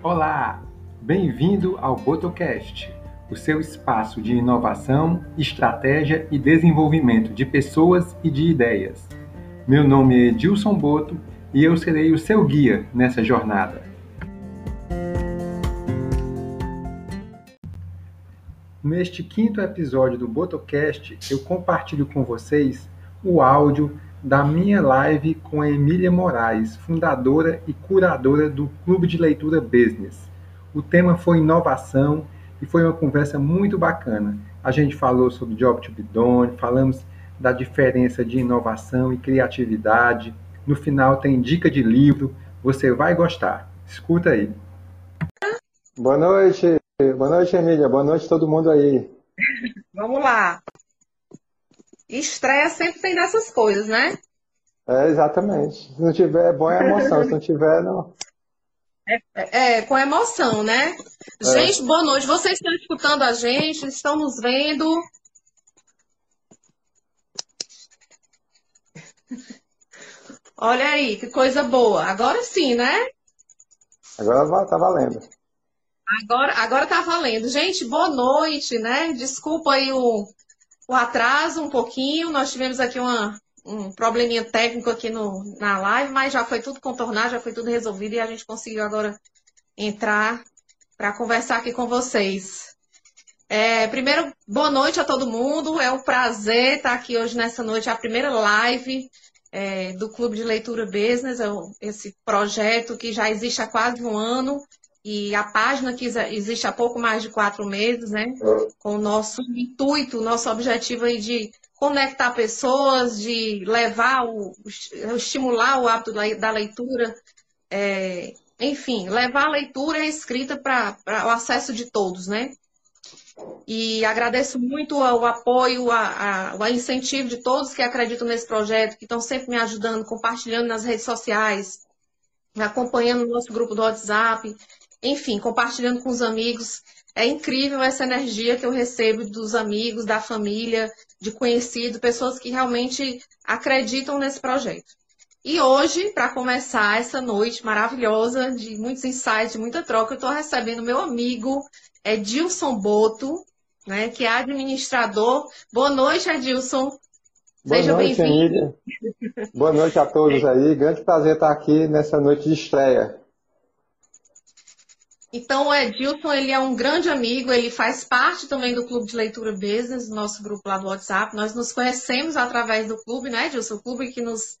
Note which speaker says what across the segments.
Speaker 1: Olá, bem-vindo ao Botocast, o seu espaço de inovação, estratégia e desenvolvimento de pessoas e de ideias. Meu nome é Edilson Boto e eu serei o seu guia nessa jornada. Neste quinto episódio do Botocast, eu compartilho com vocês o áudio da minha live com a Emília Moraes, fundadora e curadora do Clube de Leitura Business. O tema foi inovação e foi uma conversa muito bacana. A gente falou sobre Job to be done, falamos da diferença de inovação e criatividade. No final tem dica de livro, você vai gostar. Escuta aí.
Speaker 2: Boa noite, boa noite, Emília. Boa noite todo mundo aí.
Speaker 3: Vamos lá. Estreia sempre tem dessas coisas, né?
Speaker 2: É, exatamente. Se não tiver, é bom é emoção. Se não tiver, não.
Speaker 3: É, é, é com emoção, né? É. Gente, boa noite. Vocês estão escutando a gente? Estão nos vendo? Olha aí, que coisa boa. Agora sim, né?
Speaker 2: Agora tá valendo.
Speaker 3: Agora, agora tá valendo. Gente, boa noite, né? Desculpa aí o, o atraso um pouquinho. Nós tivemos aqui uma, um probleminha técnico aqui no, na live, mas já foi tudo contornado, já foi tudo resolvido e a gente conseguiu agora entrar para conversar aqui com vocês. É, primeiro, boa noite a todo mundo. É um prazer estar aqui hoje nessa noite, a primeira live é, do Clube de Leitura Business, é esse projeto que já existe há quase um ano e a página que existe há pouco mais de quatro meses, né? Com o nosso intuito, nosso objetivo aí de conectar pessoas, de levar o, estimular o hábito da leitura, é, enfim, levar a leitura e a escrita para o acesso de todos, né? E agradeço muito o apoio, o incentivo de todos que acreditam nesse projeto, que estão sempre me ajudando, compartilhando nas redes sociais, acompanhando o nosso grupo do WhatsApp, enfim, compartilhando com os amigos. É incrível essa energia que eu recebo dos amigos, da família, de conhecidos, pessoas que realmente acreditam nesse projeto. E hoje, para começar essa noite maravilhosa, de muitos insights, de muita troca, eu estou recebendo meu amigo Edilson Boto, né, que é administrador. Boa noite, Edilson.
Speaker 2: Boa Seja bem-vindo. Boa noite a todos aí. Grande prazer estar aqui nessa noite de estreia.
Speaker 3: Então, o Edilson, ele é um grande amigo, ele faz parte também do Clube de Leitura Business, nosso grupo lá do WhatsApp. Nós nos conhecemos através do clube, né, Edilson? O clube que nos,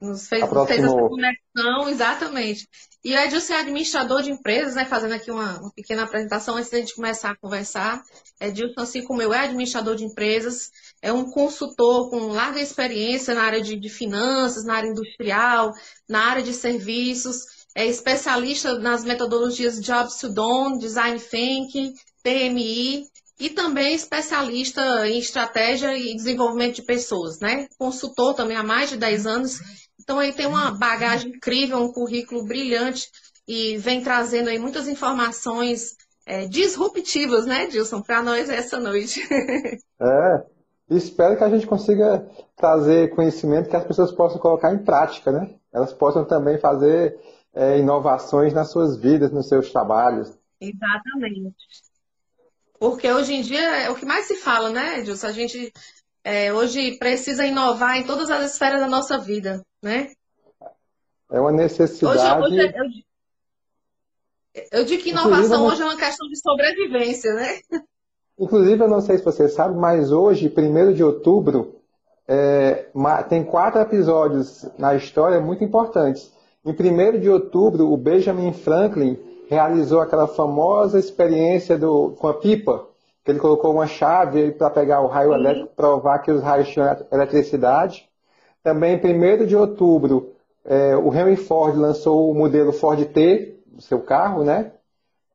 Speaker 3: nos fez, fez essa conexão, exatamente. E o Edilson é administrador de empresas, né, fazendo aqui uma, uma pequena apresentação antes de a gente começar a conversar. Edilson, assim como eu, é administrador de empresas, é um consultor com larga experiência na área de, de finanças, na área industrial, na área de serviços é especialista nas metodologias Jobs to Done, Design Thinking, PMI e também especialista em estratégia e desenvolvimento de pessoas, né? Consultor também há mais de 10 anos. Então ele tem uma bagagem incrível, um currículo brilhante e vem trazendo aí muitas informações é, disruptivas, né, Dilson, para nós essa noite.
Speaker 2: É, espero que a gente consiga trazer conhecimento que as pessoas possam colocar em prática, né? Elas possam também fazer é, inovações nas suas vidas, nos seus trabalhos.
Speaker 3: Exatamente. Porque hoje em dia é o que mais se fala, né, Edilson? A gente é, hoje precisa inovar em todas as esferas da nossa vida, né?
Speaker 2: É uma necessidade. Hoje, hoje,
Speaker 3: eu, eu digo que inovação hoje é uma questão de sobrevivência, né?
Speaker 2: Inclusive, eu não sei se você sabe, mas hoje, 1 de outubro, é, tem quatro episódios na história muito importantes. Em 1 de outubro, o Benjamin Franklin realizou aquela famosa experiência do, com a pipa, que ele colocou uma chave para pegar o raio elétrico, provar que os raios tinham eletricidade. Também em 1 de outubro, é, o Henry Ford lançou o modelo Ford T, seu carro, né?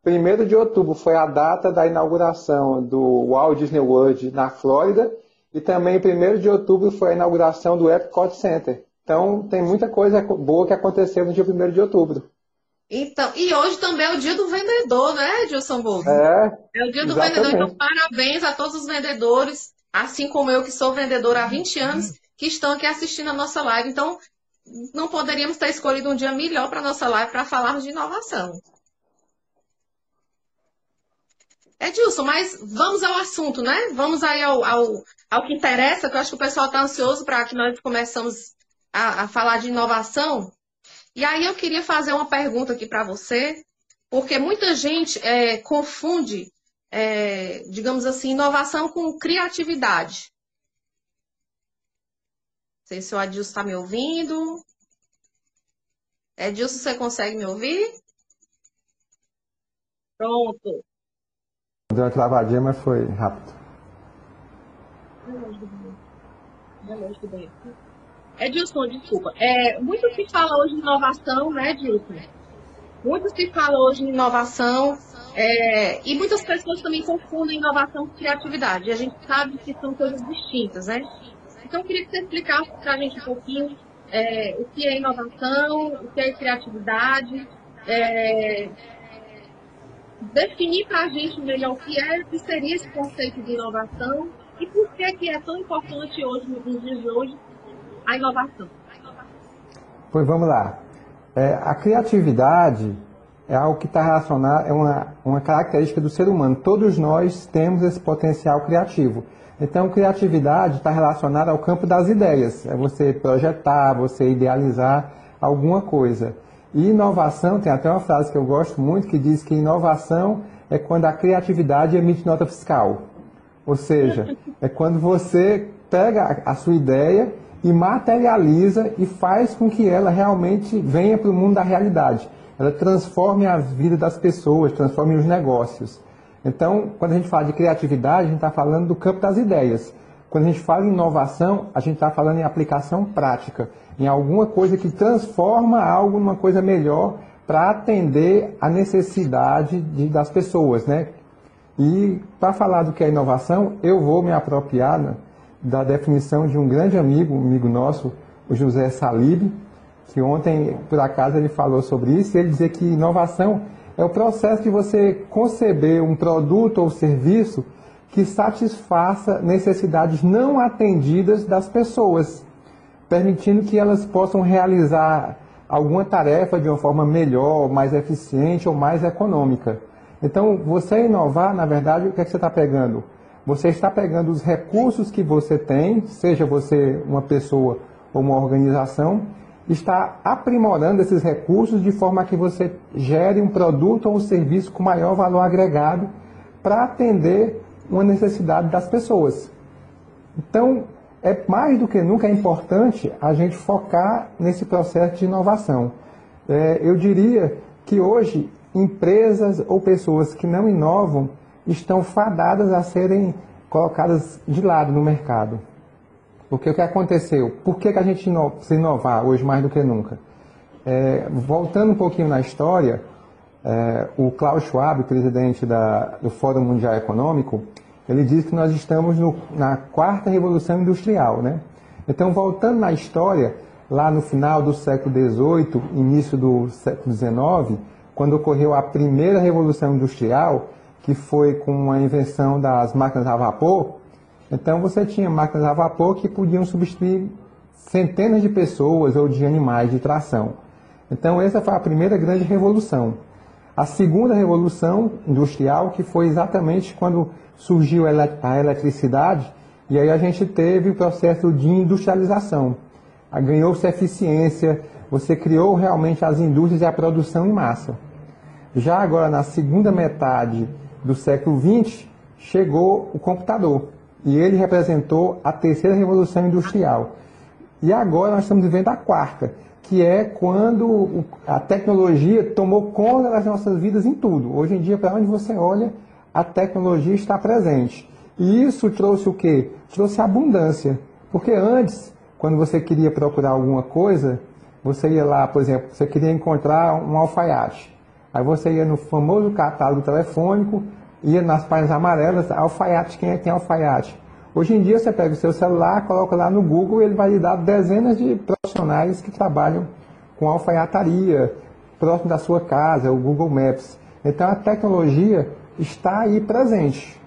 Speaker 2: 1 de outubro foi a data da inauguração do Walt Disney World na Flórida e também 1 de outubro foi a inauguração do Epcot Center. Então, tem muita coisa boa que aconteceu no dia 1 de outubro.
Speaker 3: Então, e hoje também é o dia do vendedor, né, Gilson Bolso?
Speaker 2: É,
Speaker 3: é o dia do exatamente. vendedor. Então, parabéns a todos os vendedores, assim como eu, que sou vendedor há 20 anos, que estão aqui assistindo a nossa live. Então, não poderíamos ter escolhido um dia melhor para a nossa live para falarmos de inovação. Edilson, mas vamos ao assunto, né? Vamos aí ao, ao, ao que interessa, que eu acho que o pessoal está ansioso para que nós começamos a, a falar de inovação. E aí eu queria fazer uma pergunta aqui para você, porque muita gente é, confunde, é, digamos assim, inovação com criatividade. Não sei se o Adilson está me ouvindo. Edilson, você consegue me ouvir? Pronto.
Speaker 2: Deu uma travadinha, mas foi rápido.
Speaker 3: Edilson, desculpa. É, muito se fala hoje em inovação, né, Edilson? Muito se fala hoje em inovação é, e muitas pessoas também confundem inovação com criatividade. A gente sabe que são coisas distintas, né? Então, eu queria que você explicasse para a gente um pouquinho é, o que é inovação, o que é criatividade, é, definir para a gente melhor o que é, o que seria esse conceito de inovação e por que, que é tão importante hoje, nos dias de hoje, a inovação.
Speaker 2: Pois vamos lá. É, a criatividade é algo que está relacionado, é uma, uma característica do ser humano. Todos nós temos esse potencial criativo. Então, criatividade está relacionada ao campo das ideias. É você projetar, você idealizar alguma coisa. E inovação, tem até uma frase que eu gosto muito que diz que inovação é quando a criatividade emite nota fiscal. Ou seja, é quando você pega a sua ideia e materializa e faz com que ela realmente venha para o mundo da realidade. Ela transforme a vida das pessoas, transforme os negócios. Então, quando a gente fala de criatividade, a gente está falando do campo das ideias. Quando a gente fala em inovação, a gente está falando em aplicação prática, em alguma coisa que transforma algo numa coisa melhor para atender a necessidade de, das pessoas, né? E para falar do que é inovação, eu vou me apropriar né, da definição de um grande amigo, um amigo nosso, o José Salib, que ontem, por acaso, ele falou sobre isso, e ele dizia que inovação é o processo de você conceber um produto ou serviço que satisfaça necessidades não atendidas das pessoas, permitindo que elas possam realizar alguma tarefa de uma forma melhor, mais eficiente ou mais econômica. Então, você inovar, na verdade, o que, é que você está pegando? Você está pegando os recursos que você tem, seja você uma pessoa ou uma organização, está aprimorando esses recursos de forma que você gere um produto ou um serviço com maior valor agregado para atender uma necessidade das pessoas. Então, é mais do que nunca é importante a gente focar nesse processo de inovação. É, eu diria que hoje empresas ou pessoas que não inovam estão fadadas a serem colocadas de lado no mercado. Porque o que aconteceu? Por que, que a gente precisa inovar hoje mais do que nunca? É, voltando um pouquinho na história, é, o Klaus Schwab, presidente da, do Fórum Mundial Econômico, ele diz que nós estamos no, na quarta revolução industrial, né? Então, voltando na história, lá no final do século XVIII, início do século XIX, quando ocorreu a primeira revolução industrial, que foi com a invenção das máquinas a vapor, então você tinha máquinas a vapor que podiam substituir centenas de pessoas ou de animais de tração. Então essa foi a primeira grande revolução. A segunda revolução industrial, que foi exatamente quando surgiu a eletricidade, e aí a gente teve o processo de industrialização. Ganhou-se eficiência, você criou realmente as indústrias e a produção em massa. Já agora, na segunda metade do século XX, chegou o computador, e ele representou a terceira revolução industrial. E agora nós estamos vivendo a quarta, que é quando a tecnologia tomou conta das nossas vidas em tudo. Hoje em dia, para onde você olha, a tecnologia está presente. E isso trouxe o quê? Trouxe abundância. Porque antes, quando você queria procurar alguma coisa, você ia lá, por exemplo, você queria encontrar um alfaiate. Aí você ia no famoso catálogo telefônico, ia nas páginas amarelas, alfaiate, quem é que tem alfaiate? Hoje em dia você pega o seu celular, coloca lá no Google ele vai lhe dar dezenas de profissionais que trabalham com alfaiataria, próximo da sua casa, o Google Maps. Então a tecnologia está aí presente.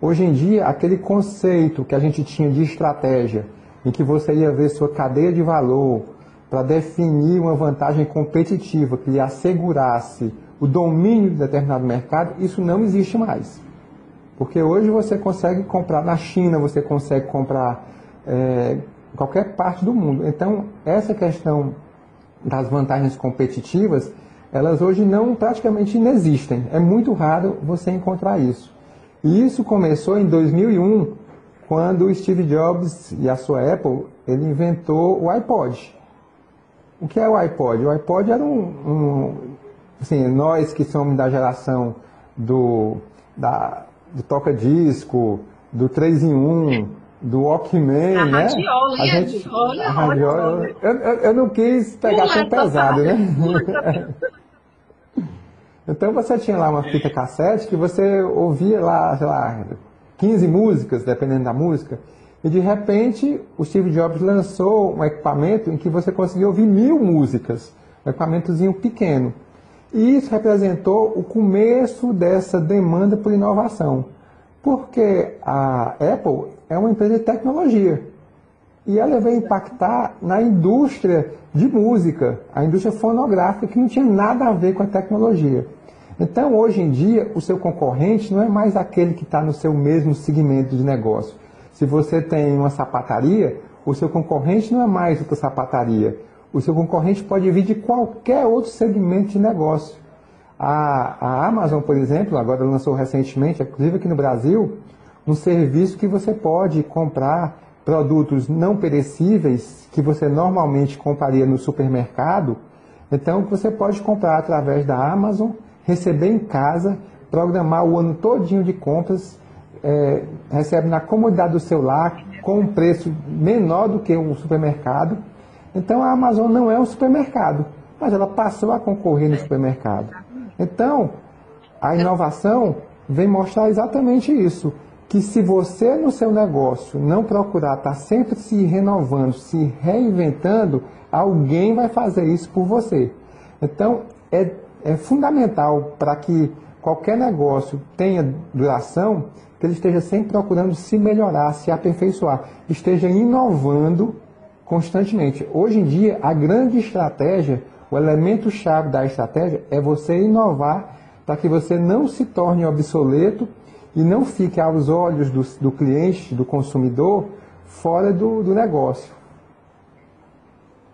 Speaker 2: Hoje em dia, aquele conceito que a gente tinha de estratégia, em que você ia ver sua cadeia de valor para definir uma vantagem competitiva que lhe assegurasse o domínio de determinado mercado, isso não existe mais. Porque hoje você consegue comprar na China, você consegue comprar é, qualquer parte do mundo. Então, essa questão das vantagens competitivas, elas hoje não praticamente inexistem. É muito raro você encontrar isso. E isso começou em 2001, quando Steve Jobs e a sua Apple, ele inventou o iPod. O que é o iPod? O iPod era um, um assim, nós que somos da geração do, da, do toca-disco, do 3 em 1, do Walkman,
Speaker 3: a
Speaker 2: né?
Speaker 3: Radiola,
Speaker 2: a
Speaker 3: gente, olha,
Speaker 2: a radiola,
Speaker 3: olha,
Speaker 2: eu, eu, eu, não quis pegar tão pesado, né? então você tinha lá uma fita cassete que você ouvia lá, sei lá, 15 músicas, dependendo da música, e de repente o Steve Jobs lançou um equipamento em que você conseguia ouvir mil músicas, um equipamentozinho pequeno. E isso representou o começo dessa demanda por inovação. Porque a Apple é uma empresa de tecnologia. E ela veio impactar na indústria de música, a indústria fonográfica, que não tinha nada a ver com a tecnologia. Então, hoje em dia, o seu concorrente não é mais aquele que está no seu mesmo segmento de negócio. Se você tem uma sapataria, o seu concorrente não é mais outra sapataria. O seu concorrente pode vir de qualquer outro segmento de negócio. A, a Amazon, por exemplo, agora lançou recentemente, inclusive aqui no Brasil, um serviço que você pode comprar produtos não perecíveis que você normalmente compraria no supermercado. Então você pode comprar através da Amazon, receber em casa, programar o ano todinho de compras, é, recebe na comodidade do seu lar com um preço menor do que um supermercado. Então a Amazon não é um supermercado, mas ela passou a concorrer no supermercado. Então a inovação vem mostrar exatamente isso que se você no seu negócio não procurar estar tá sempre se renovando, se reinventando, alguém vai fazer isso por você. Então, é, é fundamental para que qualquer negócio tenha duração, que ele esteja sempre procurando se melhorar, se aperfeiçoar, esteja inovando constantemente. Hoje em dia, a grande estratégia, o elemento chave da estratégia é você inovar para que você não se torne obsoleto e não fique aos olhos do, do cliente, do consumidor, fora do, do negócio.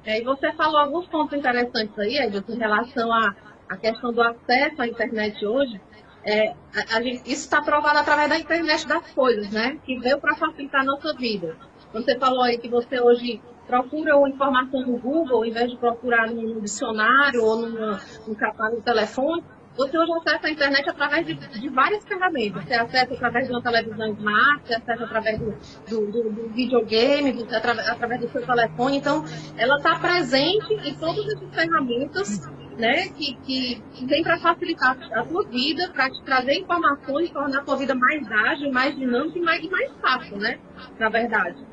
Speaker 3: É, e você falou alguns pontos interessantes aí, Edson, em relação à, à questão do acesso à internet hoje. É, a, a gente, isso está provado através da internet das coisas, né? Que veio para facilitar a nossa vida. Você falou aí que você hoje procura uma informação no Google, ao invés de procurar num dicionário ou numa, num catálogo telefone, você hoje acessa a internet através de, de, várias ferramentas. Você acessa através de uma televisão smart, você acessa através do, do, do, do videogame, você através, do seu telefone. Então, ela está presente em todas essas ferramentas né, que, que, vem para facilitar a sua vida, para te trazer informações, tornar a sua vida mais ágil, mais dinâmica e mais, mais fácil, né? Na verdade.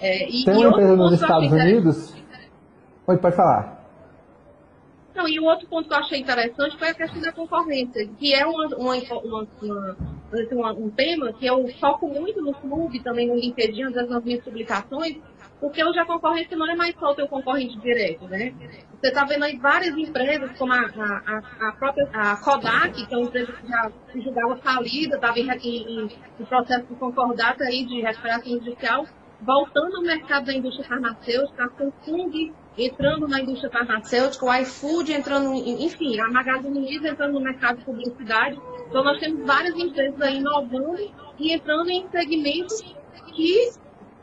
Speaker 2: É, e, Tem uma empresa nos Estados Unidos. Pode, pode falar.
Speaker 3: Não, e o outro ponto que eu achei interessante foi a questão da concorrência, que é uma, uma, uma, um tema que eu foco muito no clube, também no LinkedIn, às nas minhas publicações, porque hoje a concorrência não é mais só o teu concorrente direto, né? Você está vendo aí várias empresas, como a, a, a, própria a Kodak, que é uma empresa que já julgava falida, estava em, em, em, processo de concordata aí de recuperação judicial, voltando ao mercado da indústria farmacêutica, a Samsung entrando na indústria farmacêutica, o iFood entrando, enfim, a Magazine Luiza entrando no mercado de publicidade. Então nós temos várias empresas aí inovando e entrando em segmentos que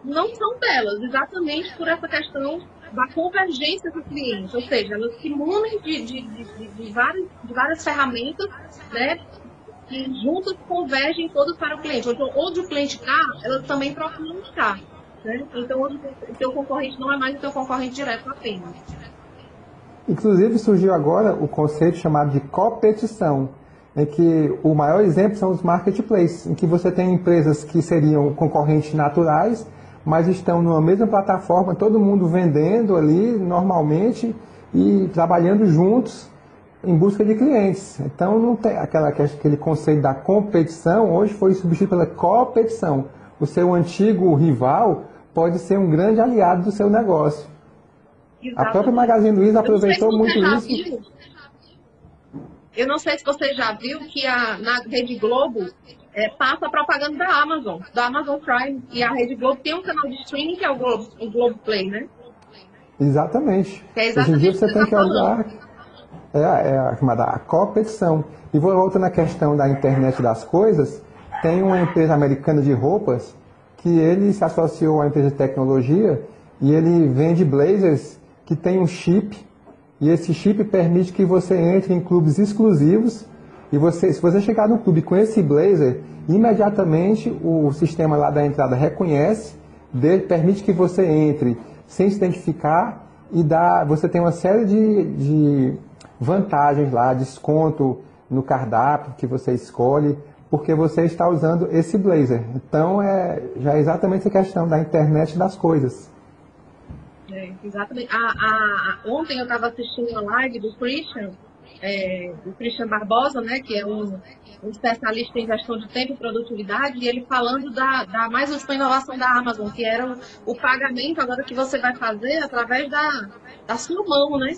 Speaker 3: não são delas, exatamente por essa questão da convergência do cliente, ou seja, elas se munem de, de, de, de, várias, de várias ferramentas, né, que juntas convergem todas para o cliente. Onde o cliente está, elas também procuram estar. Né? Então, o teu concorrente não é mais o teu concorrente direto apenas.
Speaker 2: Inclusive, surgiu agora o conceito chamado de competição, em que o maior exemplo são os marketplaces, em que você tem empresas que seriam concorrentes naturais, mas estão numa mesma plataforma, todo mundo vendendo ali normalmente e trabalhando juntos em busca de clientes. Então não tem aquela, aquele conceito da competição, hoje foi substituído pela competição. O seu antigo rival pode ser um grande aliado do seu negócio. Exatamente. A própria Magazine Luiza aproveitou se muito isso.
Speaker 3: Viu. Eu não sei se você já viu que a, na Rede Globo é, passa a propaganda da Amazon, da Amazon Prime. E a Rede Globo tem um canal de streaming que é o Globo, o Globo Play, né?
Speaker 2: Exatamente.
Speaker 3: É exatamente
Speaker 2: Hoje em dia você tem
Speaker 3: você
Speaker 2: que
Speaker 3: tá
Speaker 2: olhar é, é a chamada a competição. E voltando na questão da internet das coisas, tem uma empresa americana de roupas que ele se associou à empresa de tecnologia e ele vende blazers que tem um chip. E esse chip permite que você entre em clubes exclusivos e você, se você chegar no clube com esse blazer, imediatamente o sistema lá da entrada reconhece, permite que você entre sem se identificar e dá, você tem uma série de, de vantagens lá, desconto no cardápio que você escolhe, porque você está usando esse blazer. Então, é, já é exatamente a questão da internet das coisas.
Speaker 3: É, exatamente. A, a, a, ontem eu estava assistindo uma live do Christian, é, o Christian Barbosa, né, que é um, um, especialista em gestão de tempo e produtividade, e ele falando da, da mais uma inovação da Amazon, que era o, o, pagamento agora que você vai fazer através da, da sua mão, né?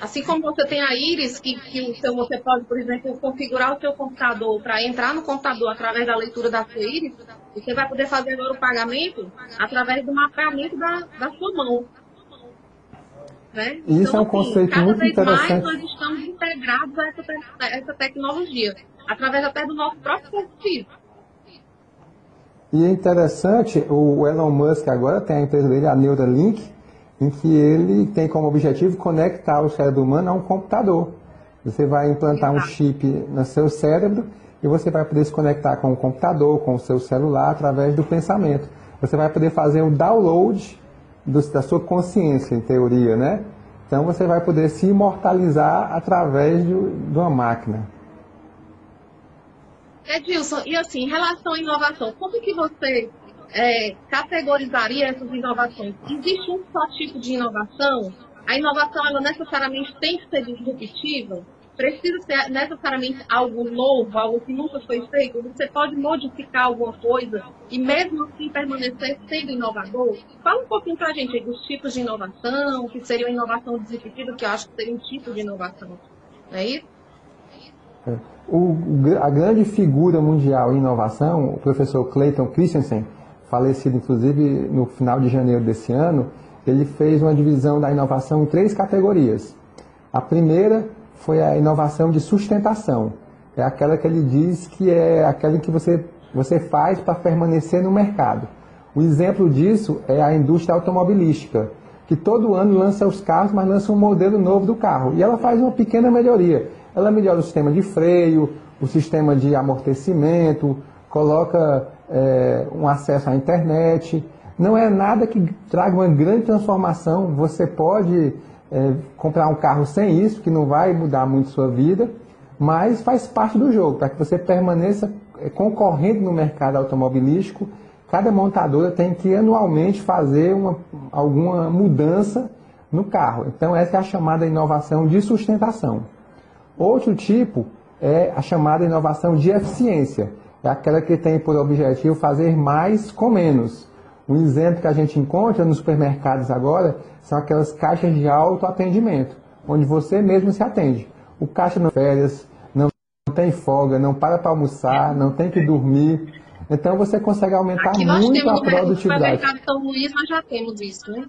Speaker 3: Assim como você tem a Iris, que, que o seu, você pode, por exemplo, configurar o seu computador para entrar no computador através da leitura da sua Iris, você vai poder fazer agora o pagamento através do mapeamento da, da sua mão. Né?
Speaker 2: Isso
Speaker 3: então,
Speaker 2: é um
Speaker 3: assim,
Speaker 2: conceito
Speaker 3: cada
Speaker 2: muito
Speaker 3: vez
Speaker 2: interessante.
Speaker 3: mais nós estamos integrados a essa, te a essa tecnologia, através até do nosso próprio serviço.
Speaker 2: E é interessante, o Elon Musk agora tem a empresa dele, a Neuralink, em que ele tem como objetivo conectar o cérebro humano a um computador. Você vai implantar um chip no seu cérebro e você vai poder se conectar com o computador, com o seu celular, através do pensamento. Você vai poder fazer um download do, da sua consciência, em teoria, né? Então você vai poder se imortalizar através de, de uma máquina.
Speaker 3: Edilson, e assim, em relação à inovação, como que você é, categorizaria essas inovações? Existe um só tipo de inovação? A inovação, ela necessariamente tem que ser disruptiva? Precisa ser necessariamente algo novo, algo que nunca foi feito? Você pode modificar alguma coisa e mesmo assim permanecer sendo inovador? Fala um pouquinho para a gente dos tipos de inovação, que seria uma inovação disruptiva, que eu acho que seria um tipo de inovação. Não é isso?
Speaker 2: O, a grande figura mundial em inovação, o professor Clayton Christensen, falecido inclusive no final de janeiro desse ano, ele fez uma divisão da inovação em três categorias. A primeira foi a inovação de sustentação. É aquela que ele diz que é aquela que você, você faz para permanecer no mercado. O exemplo disso é a indústria automobilística, que todo ano lança os carros, mas lança um modelo novo do carro. E ela faz uma pequena melhoria. Ela melhora o sistema de freio, o sistema de amortecimento, coloca é, um acesso à internet. Não é nada que traga uma grande transformação. Você pode é, comprar um carro sem isso, que não vai mudar muito sua vida, mas faz parte do jogo, para que você permaneça é, concorrendo no mercado automobilístico. Cada montadora tem que anualmente fazer uma, alguma mudança no carro. Então, essa é a chamada inovação de sustentação. Outro tipo é a chamada inovação de eficiência. É aquela que tem por objetivo fazer mais com menos. Um exemplo que a gente encontra nos supermercados agora são aquelas caixas de autoatendimento, onde você mesmo se atende. O caixa não férias, não tem folga, não para para almoçar, não tem que dormir. Então você consegue aumentar
Speaker 3: Aqui
Speaker 2: muito a
Speaker 3: no
Speaker 2: produtividade.
Speaker 3: supermercado São Luís nós já temos isso, né?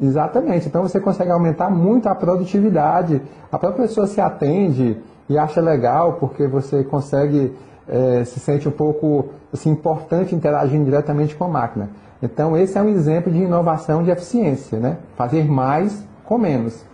Speaker 2: Exatamente. Então você consegue aumentar muito a produtividade. A própria pessoa se atende e acha legal porque você consegue é, se sente um pouco assim, importante interagindo diretamente com a máquina. Então esse é um exemplo de inovação de eficiência, né? Fazer mais com menos.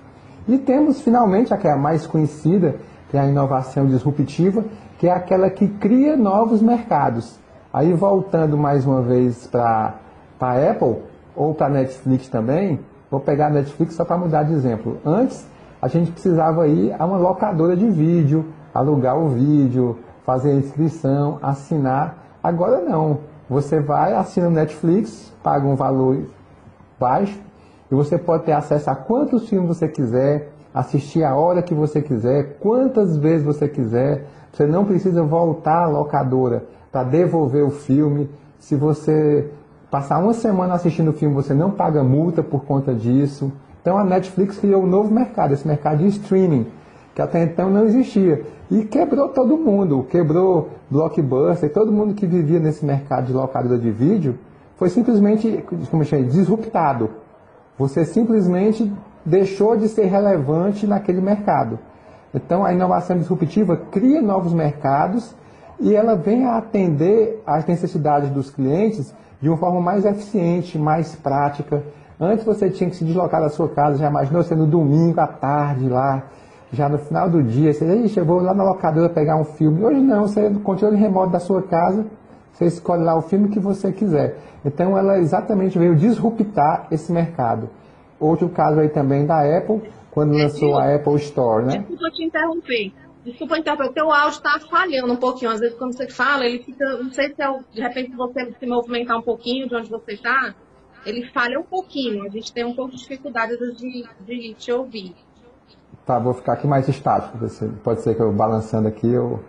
Speaker 2: E temos finalmente a que é a mais conhecida, que é a inovação disruptiva, que é aquela que cria novos mercados. Aí voltando mais uma vez para a Apple ou para a Netflix também, Vou pegar a Netflix só para mudar de exemplo. Antes, a gente precisava ir a uma locadora de vídeo, alugar o vídeo, fazer a inscrição, assinar. Agora não. Você vai, assina o Netflix, paga um valor baixo e você pode ter acesso a quantos filmes você quiser, assistir a hora que você quiser, quantas vezes você quiser. Você não precisa voltar à locadora para devolver o filme. Se você Passar uma semana assistindo o filme, você não paga multa por conta disso. Então a Netflix criou um novo mercado, esse mercado de streaming, que até então não existia. E quebrou todo mundo, quebrou Blockbuster, todo mundo que vivia nesse mercado de locadora de vídeo foi simplesmente como chama, disruptado. Você simplesmente deixou de ser relevante naquele mercado. Então a inovação disruptiva cria novos mercados e ela vem a atender às necessidades dos clientes de uma forma mais eficiente, mais prática. Antes você tinha que se deslocar da sua casa, já imaginou no domingo à tarde lá, já no final do dia, você diz, eu vou lá na locadora pegar um filme. Hoje não, você no controle remoto da sua casa, você escolhe lá o filme que você quiser. Então ela exatamente veio disruptar esse mercado. Outro caso aí também da Apple, quando lançou a Apple Store, né?
Speaker 3: Desculpa te interromper. Desculpa interromper. O teu áudio está falhando um pouquinho. Às vezes quando você fala, ele fica. Não sei se é de repente você se movimentar um pouquinho de onde você está, ele falha um pouquinho. A gente tem um pouco de dificuldade de, de te ouvir.
Speaker 2: Tá, vou ficar aqui mais estático. Pode ser que eu balançando aqui eu.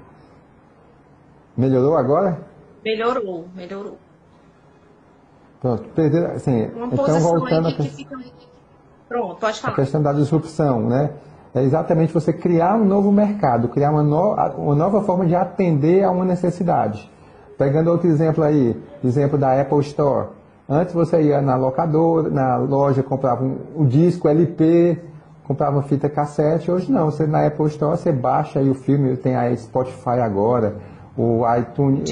Speaker 2: Melhorou agora?
Speaker 3: Melhorou, melhorou.
Speaker 2: Pronto, perder, assim, Uma então voltando a, fica...
Speaker 3: Pronto, pode falar.
Speaker 2: a questão da disrupção, né? É exatamente você criar um novo mercado, criar uma, no, uma nova forma de atender a uma necessidade. Pegando outro exemplo aí, exemplo da Apple Store. Antes você ia na locadora, na loja, comprava um, um disco LP, comprava fita cassete. Hoje não, você na Apple Store você baixa aí o filme, tem a Spotify agora, o iTunes,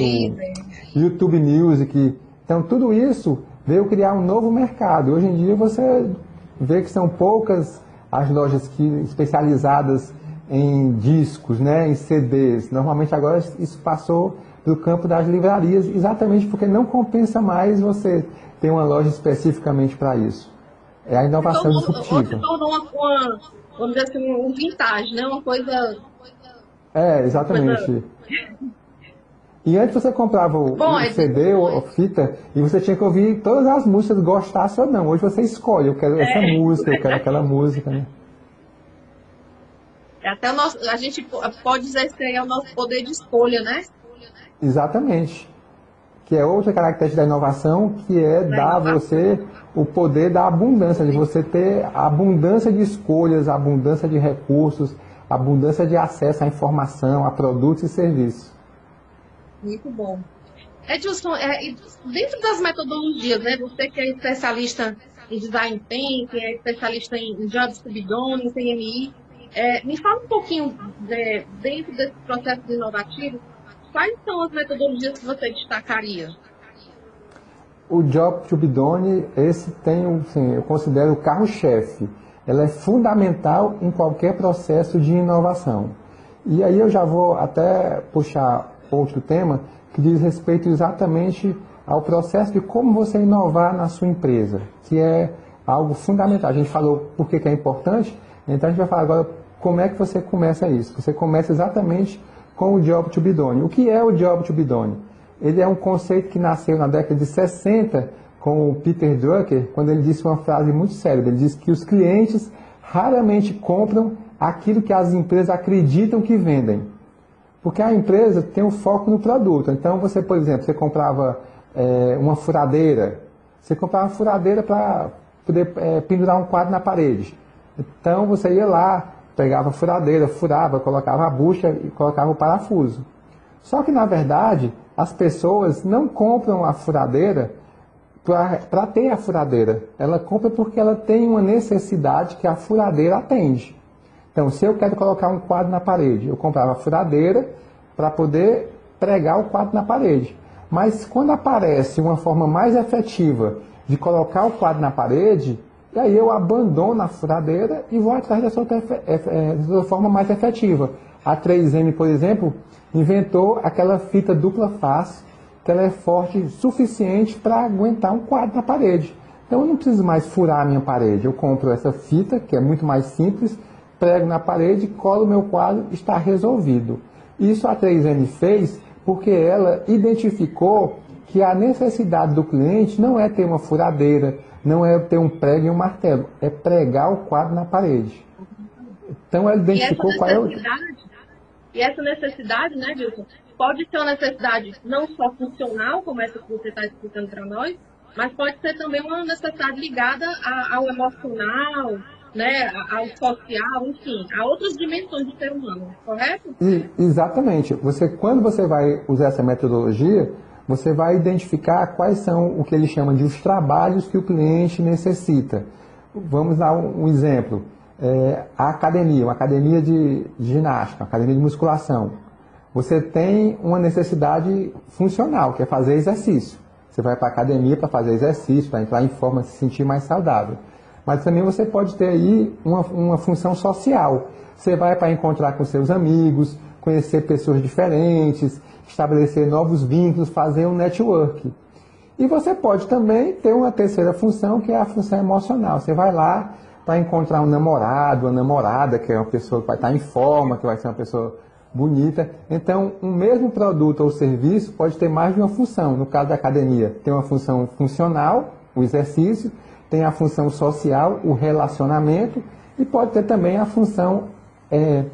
Speaker 2: o YouTube Music. Então, tudo isso veio criar um novo mercado. Hoje em dia, você vê que são poucas as lojas que, especializadas em discos, né, em CDs. Normalmente, agora, isso passou para o campo das livrarias, exatamente porque não compensa mais você ter uma loja especificamente para isso. É a inovação então, disruptiva. Se
Speaker 3: tornou uma, uma, vamos dizer assim, um vintage, né? Uma coisa...
Speaker 2: É, exatamente. Coisa... E antes você comprava o, Bom, o é CD ou a fita e você tinha que ouvir todas as músicas, gostasse ou não. Hoje você escolhe, eu quero é. essa música, eu quero aquela música, né?
Speaker 3: É até nosso, a gente pode dizer que é o nosso poder de escolha, né?
Speaker 2: Exatamente. Que é outra característica da inovação, que é dar a você o poder da abundância, de você ter abundância de escolhas, abundância de recursos, abundância de acesso à informação, a produtos e serviços.
Speaker 3: Muito bom. Edilson, é, dentro das metodologias, né, você que é especialista em design thinking, é especialista em Jobs Subdome, em CMI, é, me fala um pouquinho de, dentro desse processo inovativo, quais são as metodologias que você destacaria?
Speaker 2: O Job to be done, esse tem, assim, eu considero o carro-chefe. Ela é fundamental em qualquer processo de inovação. E aí eu já vou até puxar outro tema que diz respeito exatamente ao processo de como você inovar na sua empresa, que é algo fundamental. A gente falou por que, é importante, então a gente vai falar agora como é que você começa isso. Você começa exatamente com o be done. O que é o be done? Ele é um conceito que nasceu na década de 60 com o Peter Drucker, quando ele disse uma frase muito séria. Ele disse que os clientes raramente compram aquilo que as empresas acreditam que vendem. Porque a empresa tem um foco no produto. Então, você, por exemplo, você comprava é, uma furadeira, você comprava uma furadeira para poder é, pendurar um quadro na parede. Então, você ia lá, pegava a furadeira, furava, colocava a bucha e colocava o parafuso. Só que, na verdade, as pessoas não compram a furadeira para ter a furadeira. Ela compra porque ela tem uma necessidade que a furadeira atende. Então, se eu quero colocar um quadro na parede, eu comprava a furadeira para poder pregar o quadro na parede. Mas quando aparece uma forma mais efetiva de colocar o quadro na parede, e aí eu abandono a furadeira e vou atrás dessa outra, dessa forma mais efetiva. A 3M, por exemplo, inventou aquela fita dupla face, que ela é forte suficiente para aguentar um quadro na parede. Então eu não preciso mais furar a minha parede. Eu compro essa fita, que é muito mais simples, prego na parede, colo o meu quadro, está resolvido. Isso a 3M fez porque ela identificou que a necessidade do cliente não é ter uma furadeira, não é ter um prego e um martelo, é pregar o quadro na parede. Então ela identificou qual é o.
Speaker 3: E essa necessidade, né, Wilson, pode ser uma necessidade não só funcional, como essa que você está explicando para nós, mas pode ser também uma necessidade ligada ao emocional, né, ao social, enfim, a outras dimensões do ser humano, correto?
Speaker 2: E, exatamente. Você, quando você vai usar essa metodologia, você vai identificar quais são o que ele chama de os trabalhos que o cliente necessita. Vamos dar um, exemplo. É, a academia, uma academia de, de ginástica, uma academia de musculação. Você tem uma necessidade funcional, que é fazer exercício. Você vai para a academia para fazer exercício, para entrar em forma, se sentir mais saudável. Mas também você pode ter aí uma, uma função social. Você vai para encontrar com seus amigos, conhecer pessoas diferentes, estabelecer novos vínculos, fazer um network. E você pode também ter uma terceira função, que é a função emocional. Você vai lá para encontrar um namorado, uma namorada, que é uma pessoa que vai estar em forma, que vai ser uma pessoa bonita. Então, um mesmo produto ou serviço pode ter mais de uma função. No caso da academia, tem uma função funcional, o exercício, tem a função social, o relacionamento, e pode ter também a função é,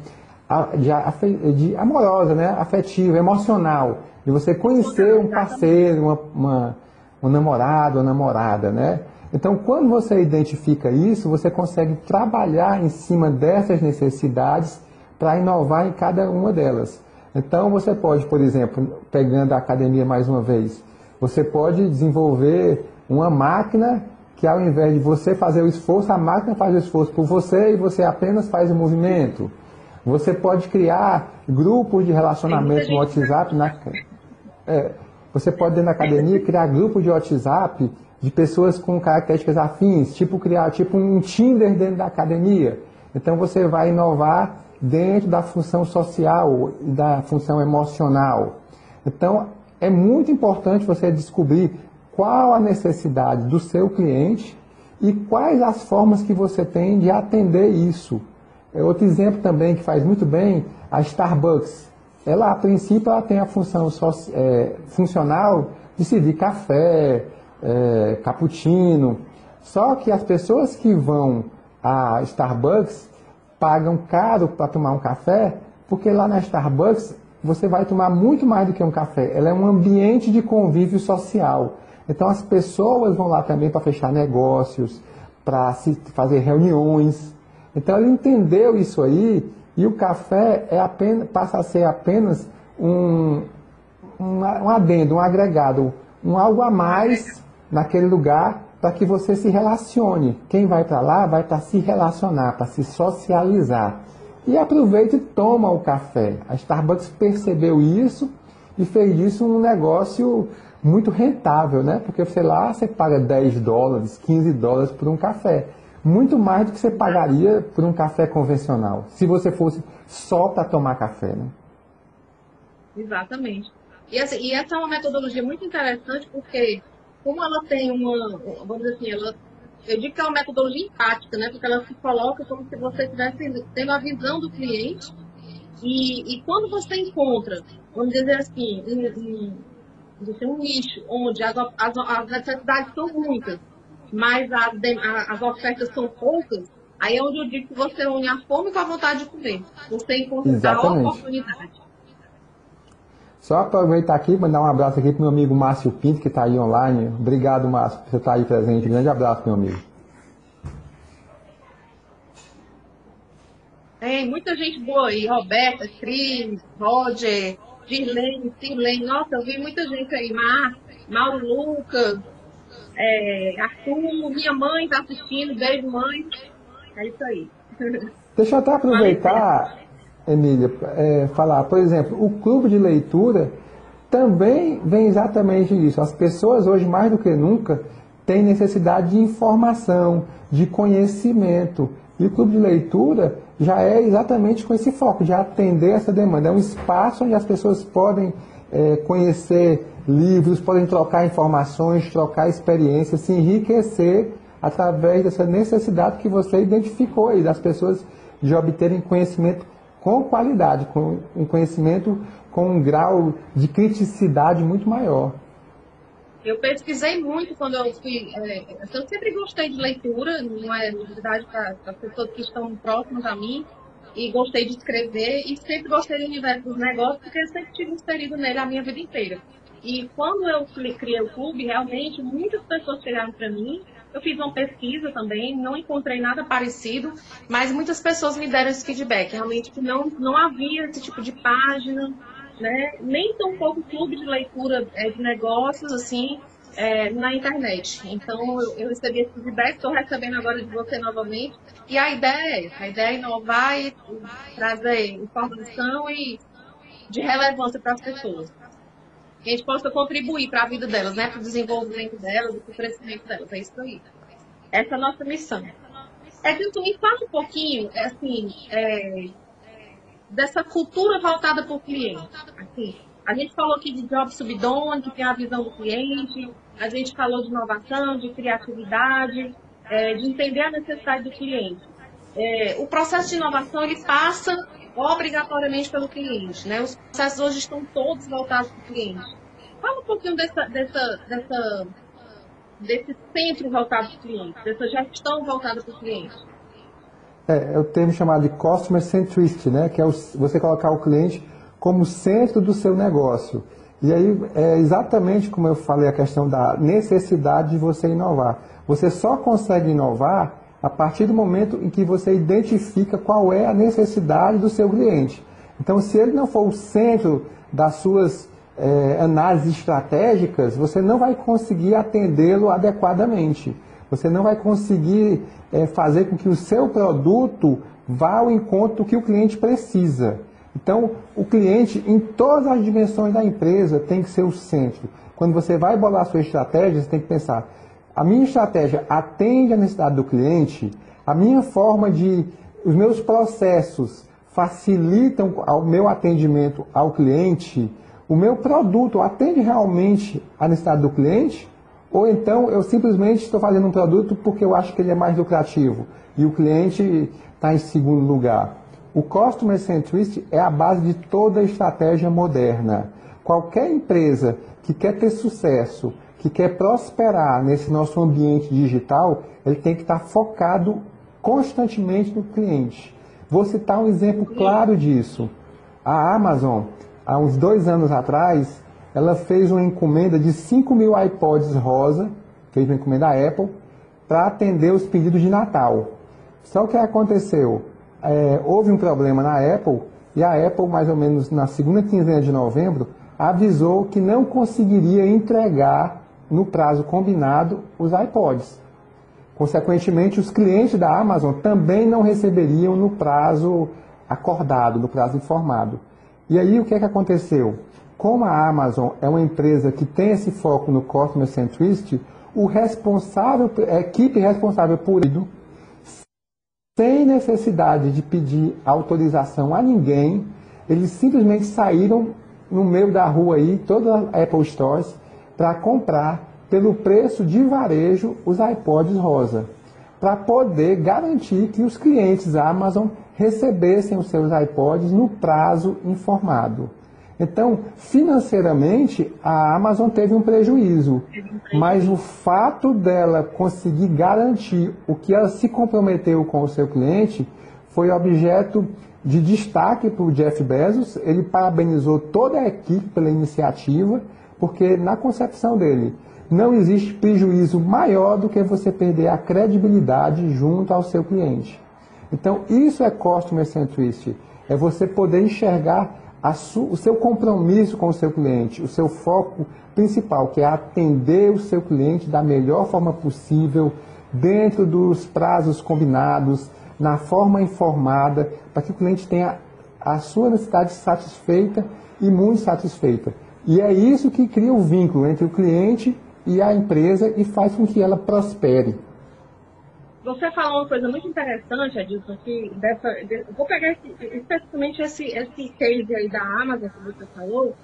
Speaker 2: de, de, amorosa, né? afetiva, emocional, de você conhecer um parceiro, uma, uma, um namorado ou namorada. Né? Então, quando você identifica isso, você consegue trabalhar em cima dessas necessidades para inovar em cada uma delas. Então, você pode, por exemplo, pegando a academia mais uma vez, você pode desenvolver uma máquina que ao invés de você fazer o esforço, a máquina faz o esforço por você e você apenas faz o movimento. Você pode criar grupos de relacionamento no WhatsApp. Na, é, você pode, dentro da academia, criar grupos de WhatsApp de pessoas com características afins, tipo criar tipo um Tinder dentro da academia. Então você vai inovar dentro da função social e da função emocional. Então é muito importante você descobrir qual a necessidade do seu cliente e quais as formas que você tem de atender isso. É outro exemplo também que faz muito bem, a Starbucks. Ela, a princípio, ela tem a função é, funcional de servir café, é, cappuccino. Só que as pessoas que vão a Starbucks pagam caro para tomar um café, porque lá na Starbucks você vai tomar muito mais do que um café. Ela é um ambiente de convívio social. Então as pessoas vão lá também para fechar negócios, para fazer reuniões. Então ele entendeu isso aí e o café é apenas, passa a ser apenas um, um, um adendo, um agregado, um algo a mais naquele lugar para que você se relacione. Quem vai para lá vai para se relacionar, para se socializar. E aproveita e toma o café. A Starbucks percebeu isso e fez disso um negócio muito rentável, né? Porque sei lá, você paga 10 dólares, 15 dólares por um café. Muito mais do que você pagaria por um café convencional, se você fosse só para tomar café, né?
Speaker 3: Exatamente. E, assim, e essa é uma metodologia muito interessante porque, como ela tem uma, vamos dizer assim, ela, eu digo que é uma metodologia empática, né? Porque ela se coloca como se você estivesse tendo a visão do cliente e, e quando você encontra, vamos dizer assim, em, de ser um nicho onde as, as, as necessidades são muitas, mas as, as ofertas são poucas, aí é onde eu digo que você une a fome com a vontade de comer. Você encontra Exatamente. a oportunidade.
Speaker 2: Só aproveitar aqui, mandar um abraço aqui para meu amigo Márcio Pinto, que está aí online. Obrigado, Márcio, por você estar tá aí presente. Grande abraço, meu amigo.
Speaker 3: Tem muita gente boa aí, Roberta, Cris, Roger, Dirlene, Sirlene, nossa, eu vi muita gente aí, Mar, Mauro Lucas, é, Arthur, minha mãe está assistindo, beijo mãe. É isso aí.
Speaker 2: Deixa eu até aproveitar, Emília, é, falar, por exemplo, o clube de leitura também vem exatamente disso. As pessoas hoje, mais do que nunca, têm necessidade de informação, de conhecimento. E o clube de leitura já é exatamente com esse foco, de atender essa demanda. É um espaço onde as pessoas podem é, conhecer livros, podem trocar informações, trocar experiências, se enriquecer através dessa necessidade que você identificou aí, das pessoas de obterem conhecimento com qualidade, com um conhecimento com um grau de criticidade muito maior.
Speaker 3: Eu pesquisei muito quando eu fui. É, eu sempre gostei de leitura, não é novidade para as pessoas que estão próximas a mim, e gostei de escrever, e sempre gostei do universo dos negócios, porque eu sempre tive inserido nele a minha vida inteira. E quando eu criei o clube, realmente, muitas pessoas chegaram para mim Eu fiz uma pesquisa também, não encontrei nada parecido, mas muitas pessoas me deram esse feedback, realmente que não, não havia esse tipo de página, né? nem tão pouco clube de leitura é, de negócios, assim, é, na internet. Então, eu, eu recebi esse feedback, estou recebendo agora de você novamente. E a ideia é a ideia é inovar e trazer informação e de relevância para as pessoas que a gente possa contribuir para a vida delas, né? Para o desenvolvimento delas, para o crescimento delas. É isso aí. Essa é a nossa missão. É que tu me fala um pouquinho, assim, é, dessa cultura voltada para o cliente. Assim, a gente falou aqui de job subdone, que tem a visão do cliente, a gente falou de inovação, de criatividade, é, de entender a necessidade do cliente. É, o processo de inovação ele passa obrigatoriamente pelo cliente, né? Os processos hoje estão todos voltados para o cliente. Fala um pouquinho dessa, dessa, dessa, desse centro voltado para o cliente, dessa gestão voltada para o cliente.
Speaker 2: É, é o termo chamado de Customer Centricity, né? Que é o, você colocar o cliente como centro do seu negócio. E aí é exatamente como eu falei a questão da necessidade de você inovar. Você só consegue inovar a partir do momento em que você identifica qual é a necessidade do seu cliente. Então, se ele não for o centro das suas é, análises estratégicas, você não vai conseguir atendê-lo adequadamente. Você não vai conseguir é, fazer com que o seu produto vá ao encontro que o cliente precisa. Então, o cliente, em todas as dimensões da empresa, tem que ser o centro. Quando você vai bolar a sua estratégia, você tem que pensar, a minha estratégia atende à necessidade do cliente, a minha forma de, os meus processos facilitam o meu atendimento ao cliente, o meu produto atende realmente à necessidade do cliente, ou então eu simplesmente estou fazendo um produto porque eu acho que ele é mais lucrativo e o cliente está em segundo lugar. O Customer Centricity é a base de toda estratégia moderna. Qualquer empresa que quer ter sucesso, que quer prosperar nesse nosso ambiente digital, ele tem que estar focado constantemente no cliente. Vou citar um exemplo claro disso. A Amazon, há uns dois anos atrás, ela fez uma encomenda de 5 mil iPods rosa, fez uma encomenda da Apple, para atender os pedidos de Natal. Só que aconteceu? É, houve um problema na Apple, e a Apple, mais ou menos na segunda quinzena de novembro, avisou que não conseguiria entregar no prazo combinado os iPods. Consequentemente, os clientes da Amazon também não receberiam no prazo acordado, no prazo informado. E aí o que é que aconteceu? Como a Amazon é uma empresa que tem esse foco no Customer Centricity, o responsável, a equipe responsável por sem necessidade de pedir autorização a ninguém, eles simplesmente saíram no meio da rua aí, todas as Apple Stores, para comprar pelo preço de varejo os iPods rosa, para poder garantir que os clientes Amazon recebessem os seus iPods no prazo informado. Então, financeiramente, a Amazon teve um prejuízo, mas o fato dela conseguir garantir o que ela se comprometeu com o seu cliente foi objeto de destaque para o Jeff Bezos. Ele parabenizou toda a equipe pela iniciativa porque na concepção dele não existe prejuízo maior do que você perder a credibilidade junto ao seu cliente. Então, isso é customer centricity, é você poder enxergar o seu compromisso com o seu cliente, o seu foco principal, que é atender o seu cliente da melhor forma possível, dentro dos prazos combinados, na forma informada, para que o cliente tenha a sua necessidade satisfeita e muito satisfeita. E é isso que cria o vínculo entre o cliente e a empresa e faz com que ela prospere.
Speaker 3: Você falou uma coisa muito interessante, Adilson, que dessa, de, vou pegar esse, especificamente esse, esse case aí da Amazon que você falou,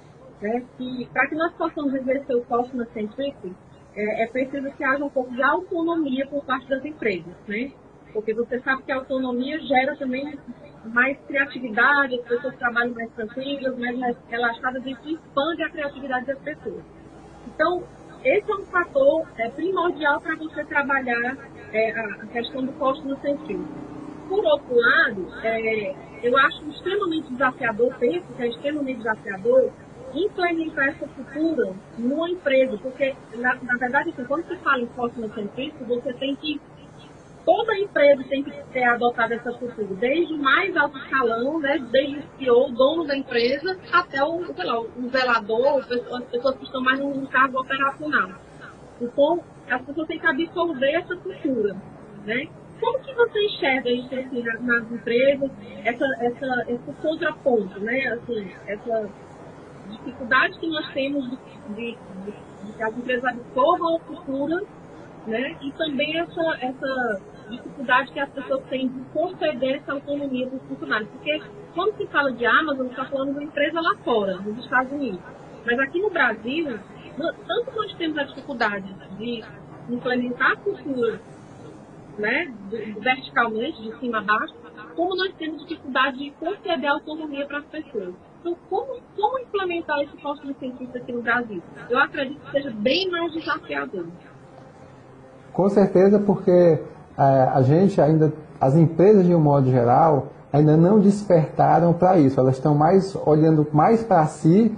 Speaker 3: né, que para que nós possamos exercer o customer centricity, é, é preciso que haja um pouco de autonomia por parte das empresas, né? Porque você sabe que a autonomia gera também mais criatividade, as pessoas trabalham mais tranquilas, mais relaxadas, e isso expande a criatividade das pessoas. Então, esse é um fator é, primordial para você trabalhar é, a questão do custo no sentido. Por outro lado, é, eu acho extremamente desafiador, penso que é extremamente desafiador, implementar essa cultura numa empresa, porque, na, na verdade, assim, quando se fala em customer centricity, você tem que toda empresa tem que ter adotado essa cultura, desde o mais alto escalão, né, desde o CEO, o dono da empresa, até o, sei lá, o zelador, as pessoas que estão mais no cargo operacional. Então, as pessoas têm que absorver essa cultura, né? Como que você enxerga isso assim, nas, empresas, essa, essa, esse contraponto, né? Assim, essa dificuldade que nós temos de, de, de, de que as empresas absorvam a cultura, né? E também essa, essa dificuldade que as pessoas têm de conceder essa autonomia para os funcionários. Porque quando se fala de Amazon, está falando de uma empresa lá fora, nos Estados Unidos. Mas aqui no Brasil, tanto nós temos a dificuldade de implementar a cultura né, verticalmente, de cima a baixo, como nós temos dificuldade de conceder autonomia para as pessoas. Então, como, como implementar esse customer cientista aqui no Brasil? Eu acredito que seja bem mais desafiador.
Speaker 2: Com certeza, porque é, a gente ainda, as empresas de um modo geral, ainda não despertaram para isso. Elas estão mais olhando mais para si.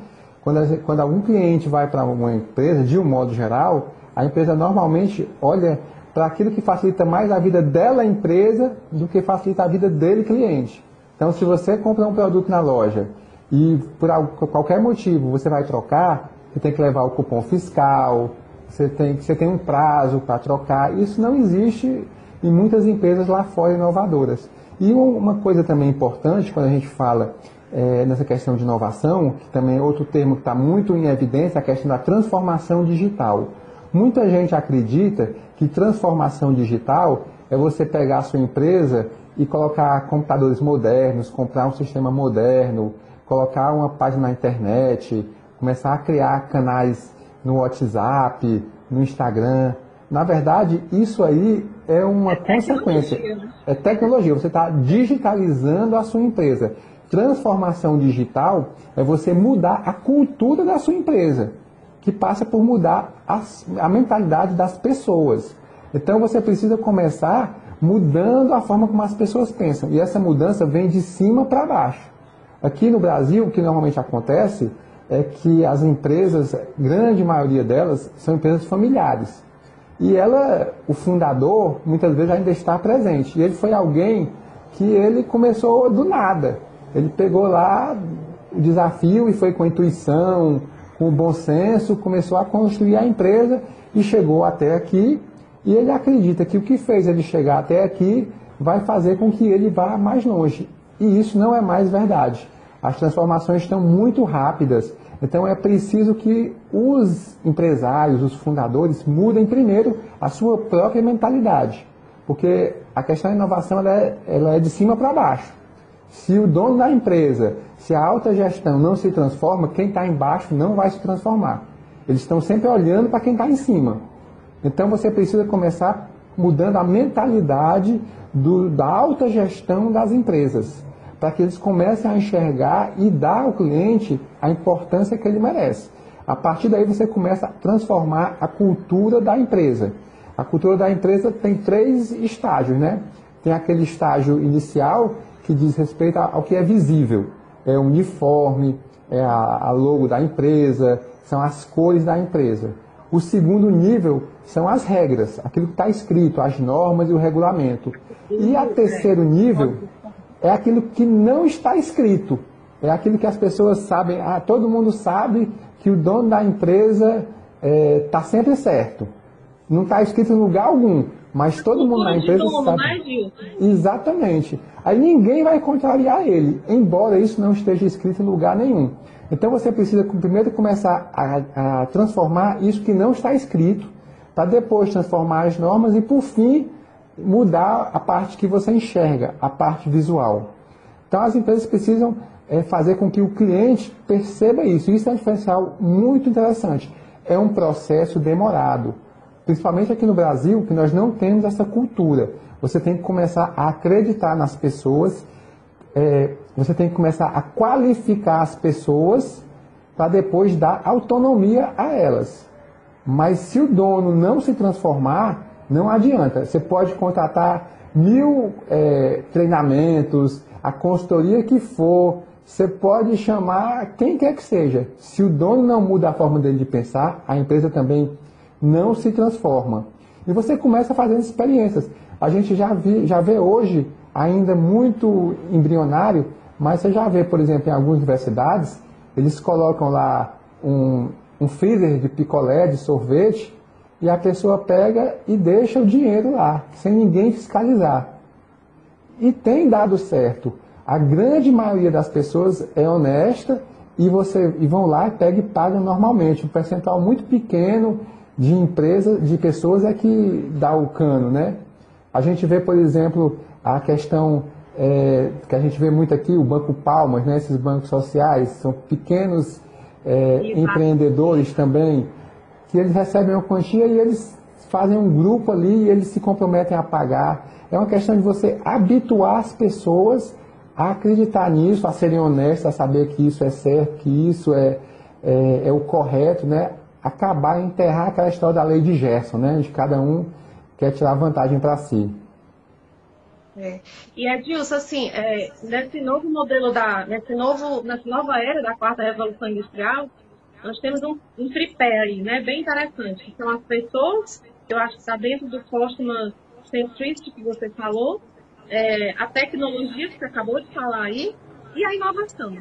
Speaker 2: Quando, quando algum cliente vai para uma empresa, de um modo geral, a empresa normalmente olha para aquilo que facilita mais a vida dela, empresa, do que facilita a vida dele, cliente. Então, se você compra um produto na loja e por qualquer motivo você vai trocar, você tem que levar o cupom fiscal, você tem, você tem um prazo para trocar. Isso não existe em muitas empresas lá fora inovadoras. E uma coisa também importante quando a gente fala é, nessa questão de inovação, que também é outro termo que está muito em evidência, a questão da transformação digital. Muita gente acredita que transformação digital é você pegar a sua empresa e colocar computadores modernos, comprar um sistema moderno, colocar uma página na internet, começar a criar canais no WhatsApp, no Instagram. Na verdade, isso aí é uma é consequência. Né? É tecnologia. Você está digitalizando a sua empresa. Transformação digital é você mudar a cultura da sua empresa que passa por mudar as, a mentalidade das pessoas. Então você precisa começar mudando a forma como as pessoas pensam. E essa mudança vem de cima para baixo. Aqui no Brasil, o que normalmente acontece é que as empresas, grande maioria delas, são empresas familiares. E ela, o fundador, muitas vezes ainda está presente. E ele foi alguém que ele começou do nada. Ele pegou lá o desafio e foi com intuição, com bom senso, começou a construir a empresa e chegou até aqui. E ele acredita que o que fez ele chegar até aqui vai fazer com que ele vá mais longe. E isso não é mais verdade. As transformações estão muito rápidas. Então é preciso que os empresários, os fundadores, mudem primeiro a sua própria mentalidade. Porque a questão da inovação ela é, ela é de cima para baixo. Se o dono da empresa, se a alta gestão não se transforma, quem está embaixo não vai se transformar. Eles estão sempre olhando para quem está em cima. Então você precisa começar mudando a mentalidade do, da alta gestão das empresas, para que eles comecem a enxergar e dar ao cliente a importância que ele merece. A partir daí você começa a transformar a cultura da empresa. A cultura da empresa tem três estágios, né? Tem aquele estágio inicial que diz respeito ao que é visível. É o uniforme, é a, logo da empresa, são as cores da empresa. O segundo nível são as regras, aquilo que está escrito, as normas e o regulamento. E a terceiro nível é aquilo que não está escrito. É aquilo que as pessoas sabem, ah, todo mundo sabe que o dono da empresa está é, tá sempre certo. Não está escrito em lugar algum. Mas todo mundo na empresa dono, sabe. Exatamente. Aí ninguém vai contrariar ele, embora isso não esteja escrito em lugar nenhum. Então você precisa primeiro começar a, a transformar isso que não está escrito, para depois transformar as normas e, por fim, mudar a parte que você enxerga, a parte visual. Então as empresas precisam é, fazer com que o cliente perceba isso. Isso é um diferencial muito interessante. É um processo demorado principalmente aqui no Brasil, que nós não temos essa cultura. Você tem que começar a acreditar nas pessoas, é, você tem que começar a qualificar as pessoas para depois dar autonomia a elas. Mas se o dono não se transformar, não adianta. Você pode contratar mil é, treinamentos, a consultoria que for. você pode chamar quem quer que seja. Se o dono não muda a forma dele de pensar, a empresa também não se transforma. E você começa fazendo experiências. A gente já, vi, já vê hoje, ainda muito embrionário, mas você já vê, por exemplo, em algumas universidades, eles colocam lá um, um freezer de picolé, de sorvete, e a pessoa pega e deixa o dinheiro lá, sem ninguém fiscalizar. E tem dado certo. A grande maioria das pessoas é honesta e, você, e vão lá, pega e pagam normalmente. Um percentual muito pequeno de empresas, de pessoas é que dá o cano, né? A gente vê, por exemplo, a questão é, que a gente vê muito aqui, o Banco Palmas, né, esses bancos sociais, são pequenos é, empreendedores também, que eles recebem uma quantia e eles fazem um grupo ali e eles se comprometem a pagar. É uma questão de você habituar as pessoas a acreditar nisso, a serem honestos, a saber que isso é certo, que isso é, é, é o correto, né? Acabar, enterrar aquela história da lei de Gerson, né? De cada um quer tirar vantagem para si.
Speaker 3: É. E Edilson, assim, é, nesse novo modelo da, nesse novo, nessa nova era da quarta revolução industrial, nós temos um, um tripé aí, né, bem interessante, que são as pessoas, eu acho que está dentro do customer centricity que você falou, é, a tecnologia que você acabou de falar aí e a inovação,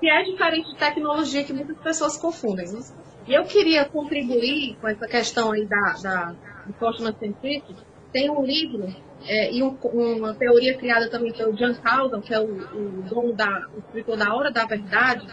Speaker 3: que é diferente de tecnologia que muitas pessoas confundem. Né? E eu queria contribuir com essa questão aí da, da do Customer. Tem um livro é, e um, uma teoria criada também pelo John Calvin, que é o, o dono da, o escritor da Hora da Verdade.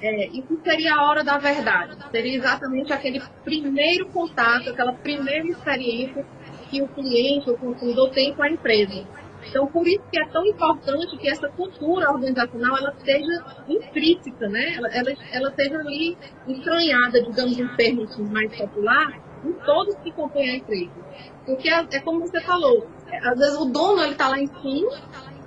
Speaker 3: É, e que seria a Hora da Verdade? Seria exatamente aquele primeiro contato, aquela primeira experiência que o cliente, o consumidor tem com a empresa. Então, por isso que é tão importante que essa cultura organizacional ela seja intrínseca, né? ela, ela, ela seja ali entranhada, digamos, em termos mais popular, em todos que compõem a empresa. Porque é, é como você falou, é, às vezes o dono ele está lá em cima,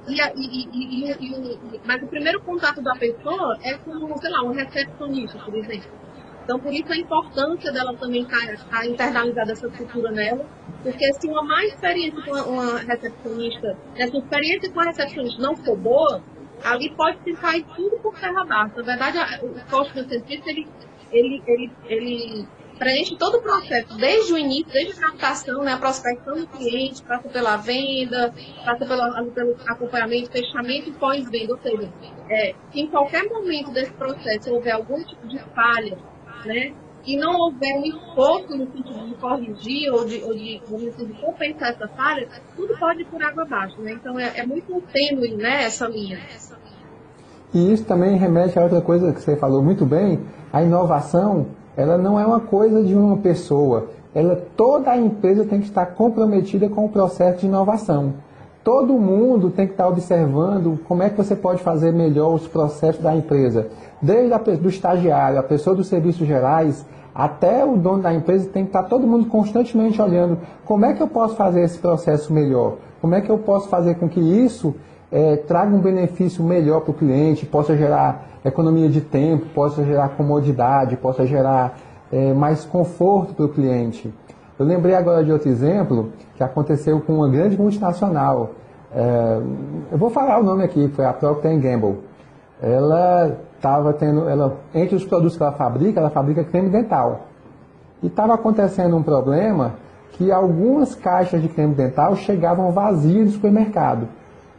Speaker 3: e, e, e, mas o primeiro contato da pessoa é com, sei lá, um recepcionista, por exemplo. Então, por isso a importância dela também estar tá, tá internalizada essa cultura nela, porque se uma má experiência com uma recepcionista, essa experiência com a recepcionista não for boa, ali pode se cair tudo por terra abaixo. Na verdade, o customer centrista, ele, ele, ele, ele preenche todo o processo, desde o início, desde a captação, né, a prospecção do cliente, passa pela venda, passa pelo, pelo acompanhamento, fechamento e pós-venda. Ou seja, é, se em qualquer momento desse processo houver algum tipo de falha, né, e não houver um esforço no sentido de corrigir ou de, ou de, de compensar essa falha, tudo pode ir por água abaixo. Né? Então é, é muito tênue né, essa linha.
Speaker 2: E isso também remete a outra coisa que você falou muito bem, a inovação, ela não é uma coisa de uma pessoa, ela, toda a empresa tem que estar comprometida com o processo de inovação. Todo mundo tem que estar observando como é que você pode fazer melhor os processos da empresa. Desde a, do estagiário, a pessoa dos serviços gerais, até o dono da empresa tem que estar todo mundo constantemente olhando como é que eu posso fazer esse processo melhor, como é que eu posso fazer com que isso é, traga um benefício melhor para o cliente, possa gerar economia de tempo, possa gerar comodidade, possa gerar é, mais conforto para o cliente. Eu lembrei agora de outro exemplo que aconteceu com uma grande multinacional. É, eu vou falar o nome aqui, foi a Procter Gamble. Ela estava tendo, ela, entre os produtos que ela fabrica, ela fabrica creme dental. E estava acontecendo um problema que algumas caixas de creme dental chegavam vazias do supermercado.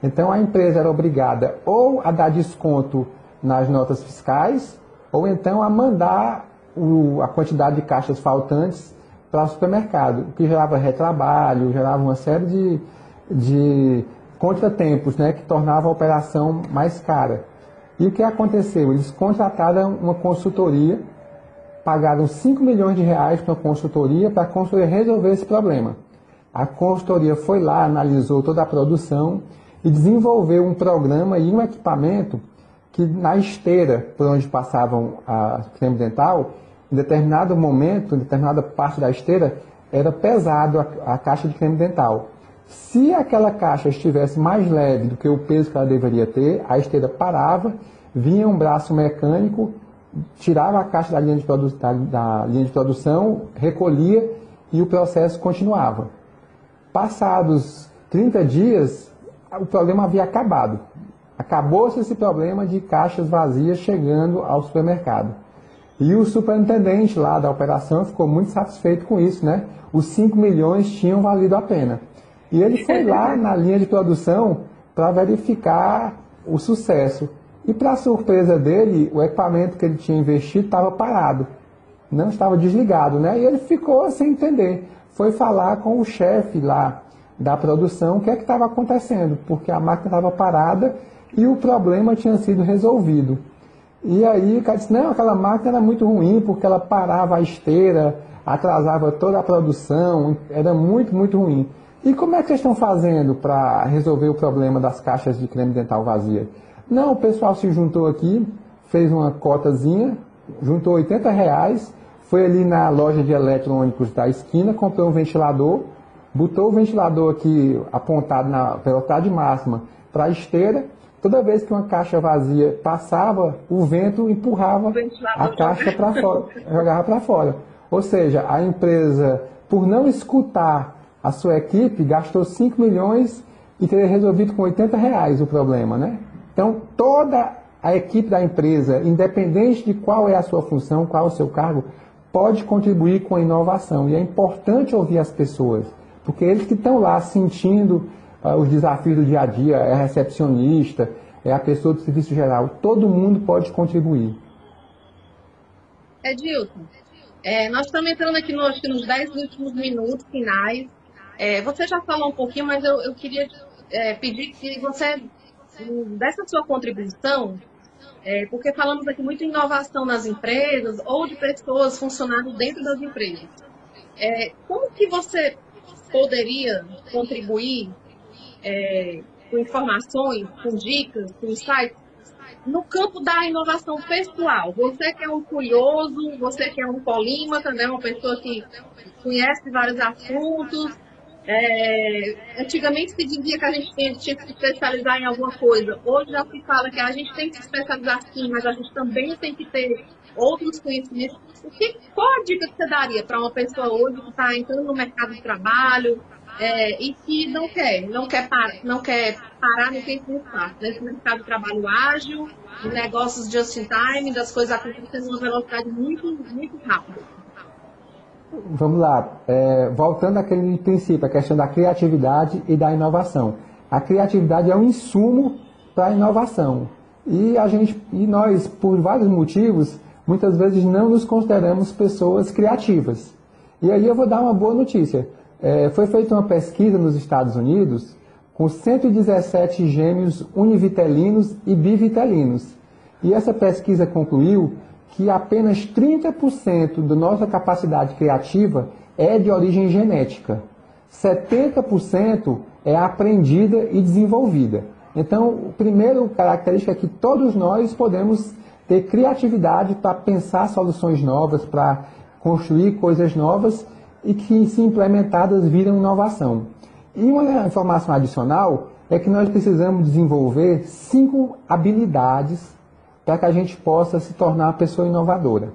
Speaker 2: Então a empresa era obrigada ou a dar desconto nas notas fiscais, ou então a mandar o, a quantidade de caixas faltantes para o supermercado, o que gerava retrabalho, gerava uma série de, de contratempos né, que tornava a operação mais cara. E o que aconteceu? Eles contrataram uma consultoria, pagaram 5 milhões de reais para uma consultoria para a consultoria resolver esse problema. A consultoria foi lá, analisou toda a produção e desenvolveu um programa e um equipamento que na esteira por onde passavam a creme dental, em determinado momento, em determinada parte da esteira, era pesado a, a caixa de creme dental. Se aquela caixa estivesse mais leve do que o peso que ela deveria ter, a esteira parava, vinha um braço mecânico, tirava a caixa da linha de, da, da linha de produção, recolhia e o processo continuava. Passados 30 dias, o problema havia acabado. Acabou-se esse problema de caixas vazias chegando ao supermercado. E o superintendente lá da operação ficou muito satisfeito com isso, né? Os 5 milhões tinham valido a pena. E ele foi lá na linha de produção para verificar o sucesso. E para surpresa dele, o equipamento que ele tinha investido estava parado, não estava desligado, né? E ele ficou sem entender. Foi falar com o chefe lá da produção o que é que estava acontecendo, porque a máquina estava parada e o problema tinha sido resolvido. E aí o cara disse, não, aquela máquina era muito ruim, porque ela parava a esteira, atrasava toda a produção, era muito, muito ruim. E como é que vocês estão fazendo para resolver o problema das caixas de creme dental vazia? Não, o pessoal se juntou aqui, fez uma cotazinha, juntou 80 reais, foi ali na loja de eletrônicos da esquina, comprou um ventilador, botou o ventilador aqui apontado na velocidade máxima para a esteira, toda vez que uma caixa vazia passava, o vento empurrava a caixa para fora, jogava para fora. Ou seja, a empresa, por não escutar a sua equipe, gastou 5 milhões e teria resolvido com 80 reais o problema, né? Então, toda a equipe da empresa, independente de qual é a sua função, qual é o seu cargo, pode contribuir com a inovação. E é importante ouvir as pessoas, porque eles que estão lá sentindo os desafios do dia a dia, é a recepcionista, é a pessoa do serviço geral, todo mundo pode contribuir.
Speaker 3: Edilson, é, nós estamos entrando aqui no, acho que nos 10 últimos minutos finais. É, você já falou um pouquinho, mas eu, eu queria é, pedir que você dessa sua contribuição, é, porque falamos aqui muito em inovação nas empresas ou de pessoas funcionando dentro das empresas. É, como que você poderia contribuir é, com informações, com dicas, com insights no campo da inovação pessoal, você que é um curioso, você que é um polímata, né, uma pessoa que conhece vários assuntos, é, antigamente se dizia que a gente tinha, tinha, que se especializar em alguma coisa. Hoje já se fala que a gente tem que se especializar sim, mas a gente também tem que ter outros conhecimentos. O que, qual a dica que você daria para uma pessoa hoje que está entrando no mercado de trabalho é, e que não quer, não quer, par, não quer parar no tempo muito fácil, nesse mercado de trabalho ágil, de negócios just in time, das coisas acontecendo numa velocidade muito, muito rápida?
Speaker 2: Vamos lá, é, voltando àquele princípio, a questão da criatividade e da inovação. A criatividade é um insumo para a inovação. E, a gente, e nós, por vários motivos, muitas vezes não nos consideramos pessoas criativas. E aí eu vou dar uma boa notícia. É, foi feita uma pesquisa nos Estados Unidos com 117 gêmeos univitelinos e bivitelinos. E essa pesquisa concluiu que apenas 30% da nossa capacidade criativa é de origem genética. 70% é aprendida e desenvolvida. Então, a primeira característica é que todos nós podemos ter criatividade para pensar soluções novas, para construir coisas novas e que, se implementadas, viram inovação. E uma informação adicional é que nós precisamos desenvolver cinco habilidades para que a gente possa se tornar uma pessoa inovadora.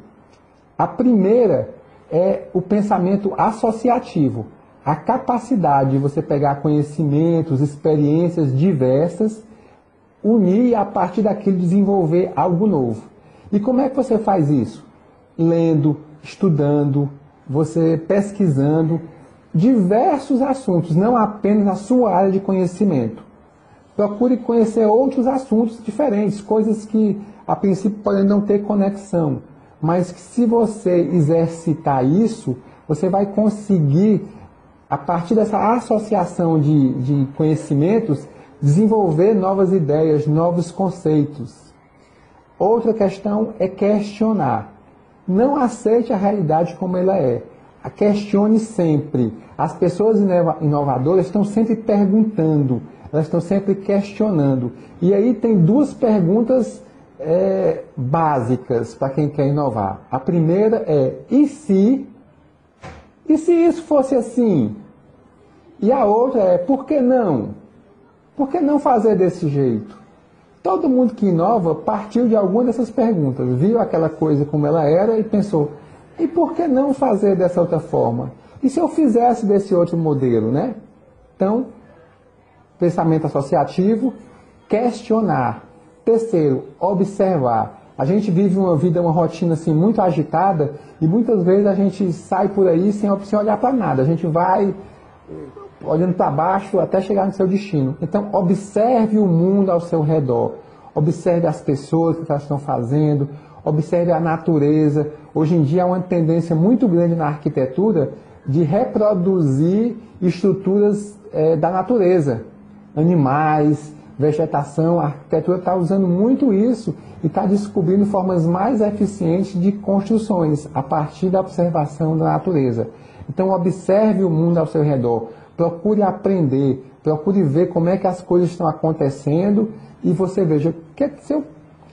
Speaker 2: A primeira é o pensamento associativo, a capacidade de você pegar conhecimentos, experiências diversas, unir e a partir daquilo desenvolver algo novo. E como é que você faz isso? Lendo, estudando, você pesquisando diversos assuntos, não apenas a sua área de conhecimento. Procure conhecer outros assuntos diferentes, coisas que a princípio podem não ter conexão, mas que se você exercitar isso, você vai conseguir, a partir dessa associação de, de conhecimentos, desenvolver novas ideias, novos conceitos. Outra questão é questionar. Não aceite a realidade como ela é. A questione sempre. As pessoas inovadoras estão sempre perguntando, elas estão sempre questionando. E aí tem duas perguntas é, básicas para quem quer inovar. A primeira é: e se? E se isso fosse assim? E a outra é: por que não? Por que não fazer desse jeito? Todo mundo que inova partiu de alguma dessas perguntas, viu aquela coisa como ela era e pensou: e por que não fazer dessa outra forma? E se eu fizesse desse outro modelo, né? Então, pensamento associativo, questionar. Terceiro, observar. A gente vive uma vida, uma rotina assim muito agitada e muitas vezes a gente sai por aí sem, sem olhar para nada. A gente vai olhando para baixo até chegar no seu destino. Então, observe o mundo ao seu redor. Observe as pessoas que elas estão fazendo, observe a natureza. Hoje em dia há uma tendência muito grande na arquitetura de reproduzir estruturas é, da natureza, animais, vegetação. A arquitetura está usando muito isso e está descobrindo formas mais eficientes de construções a partir da observação da natureza. Então observe o mundo ao seu redor, procure aprender, procure ver como é que as coisas estão acontecendo e você veja, que, se eu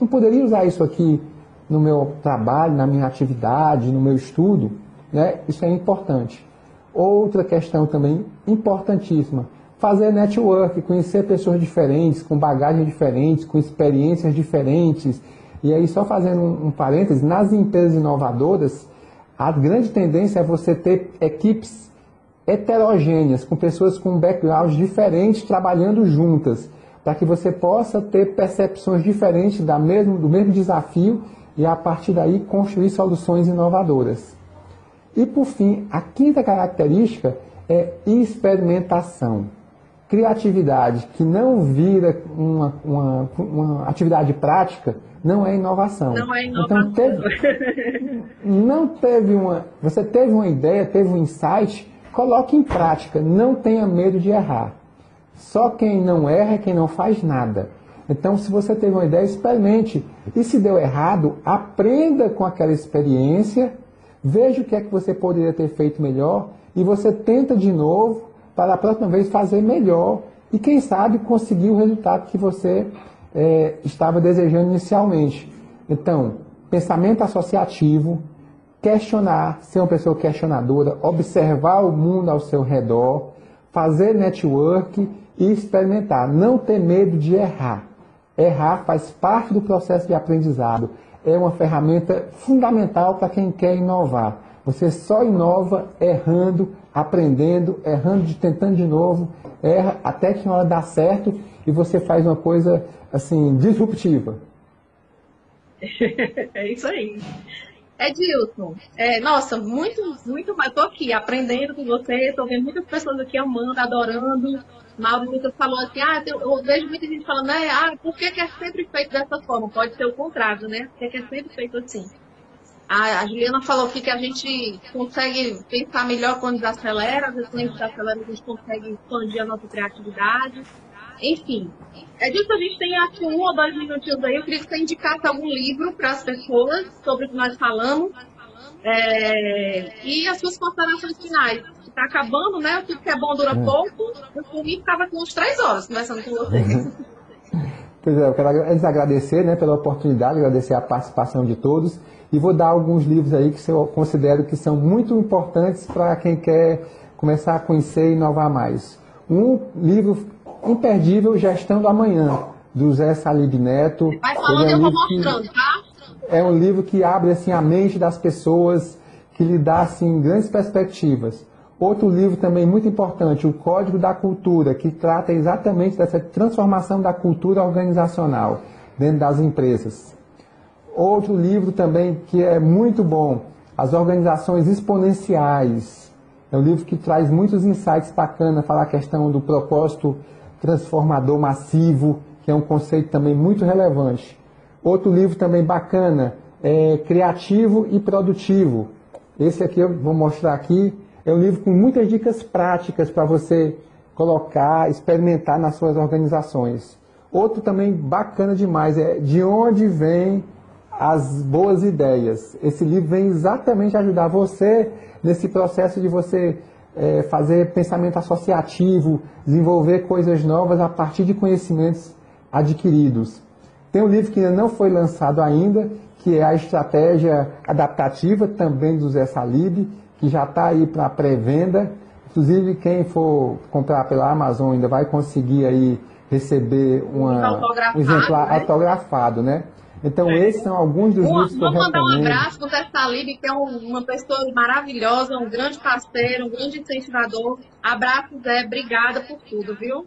Speaker 2: não poderia usar isso aqui no meu trabalho, na minha atividade, no meu estudo, né? isso é importante. Outra questão também importantíssima, fazer network, conhecer pessoas diferentes, com bagagens diferentes, com experiências diferentes. E aí, só fazendo um, um parênteses, nas empresas inovadoras, a grande tendência é você ter equipes heterogêneas, com pessoas com backgrounds diferentes trabalhando juntas, para que você possa ter percepções diferentes da mesmo, do mesmo desafio e a partir daí construir soluções inovadoras. E por fim, a quinta característica é experimentação. Criatividade que não vira uma, uma, uma atividade prática não é inovação.
Speaker 3: Não é inovação.
Speaker 2: Então, teve, não teve uma. Você teve uma ideia, teve um insight, coloque em prática, não tenha medo de errar. Só quem não erra é quem não faz nada. Então, se você teve uma ideia, experimente. E se deu errado, aprenda com aquela experiência, veja o que é que você poderia ter feito melhor e você tenta de novo para a próxima vez fazer melhor e, quem sabe, conseguir o resultado que você é, estava desejando inicialmente. Então, pensamento associativo, questionar, ser uma pessoa questionadora, observar o mundo ao seu redor, fazer network e experimentar. Não ter medo de errar. Errar faz parte do processo de aprendizado. É uma ferramenta fundamental para quem quer inovar. Você só inova errando, aprendendo, errando, tentando de novo, erra até que na hora dá certo e você faz uma coisa assim disruptiva.
Speaker 3: é isso aí. Edilson, é, nossa, muito, muito mais. Estou aqui aprendendo com você, estou vendo muitas pessoas aqui amando, adorando. Mauro Lucas falou assim, ah, eu vejo muita gente falando, né, ah, por que, que, é sempre feito dessa forma? Pode ser o contrário, né? Por que, que é sempre feito assim? A, a, Juliana falou aqui que a gente consegue pensar melhor quando desacelera, às vezes quando a gente desacelera a gente consegue expandir a nossa criatividade. Enfim, é disso que a gente tem aqui um ou dois minutinhos aí. Eu queria que você indicasse algum livro para as pessoas sobre o que nós falamos. É, e as suas considerações finais. Está acabando, né? Tudo que é bom dura é. pouco. Eu, por mim, ficava aqui uns três horas conversando com vocês.
Speaker 2: Pois é, eu quero agradecer né, pela oportunidade, agradecer a participação de todos e vou dar alguns livros aí que eu considero que são muito importantes para quem quer começar a conhecer e inovar mais. Um livro imperdível, Gestão do Amanhã, do Zé Salib Neto.
Speaker 3: Vai falando, é um eu vou mostrando, que, tá?
Speaker 2: É um livro que abre assim, a mente das pessoas, que lhe dá assim, grandes perspectivas. Outro livro também muito importante, O Código da Cultura, que trata exatamente dessa transformação da cultura organizacional dentro das empresas. Outro livro também que é muito bom, As Organizações Exponenciais. É um livro que traz muitos insights bacanas, falar a questão do propósito transformador massivo, que é um conceito também muito relevante. Outro livro também bacana é Criativo e Produtivo. Esse aqui eu vou mostrar aqui. É um livro com muitas dicas práticas para você colocar, experimentar nas suas organizações. Outro também bacana demais é De onde vêm as boas ideias. Esse livro vem exatamente ajudar você nesse processo de você é, fazer pensamento associativo, desenvolver coisas novas a partir de conhecimentos adquiridos. Tem um livro que ainda não foi lançado ainda, que é a Estratégia Adaptativa, também do Zé Salib, que já está aí para pré-venda. Inclusive, quem for comprar pela Amazon ainda vai conseguir aí receber uma, um exemplar né? autografado, né? Então, é. esses são alguns dos livros que eu recomendo.
Speaker 3: Vou mandar um abraço para o Zé Salib, que é um, uma pessoa maravilhosa, um grande parceiro, um grande incentivador. Abraço, Zé. Obrigada por tudo, viu?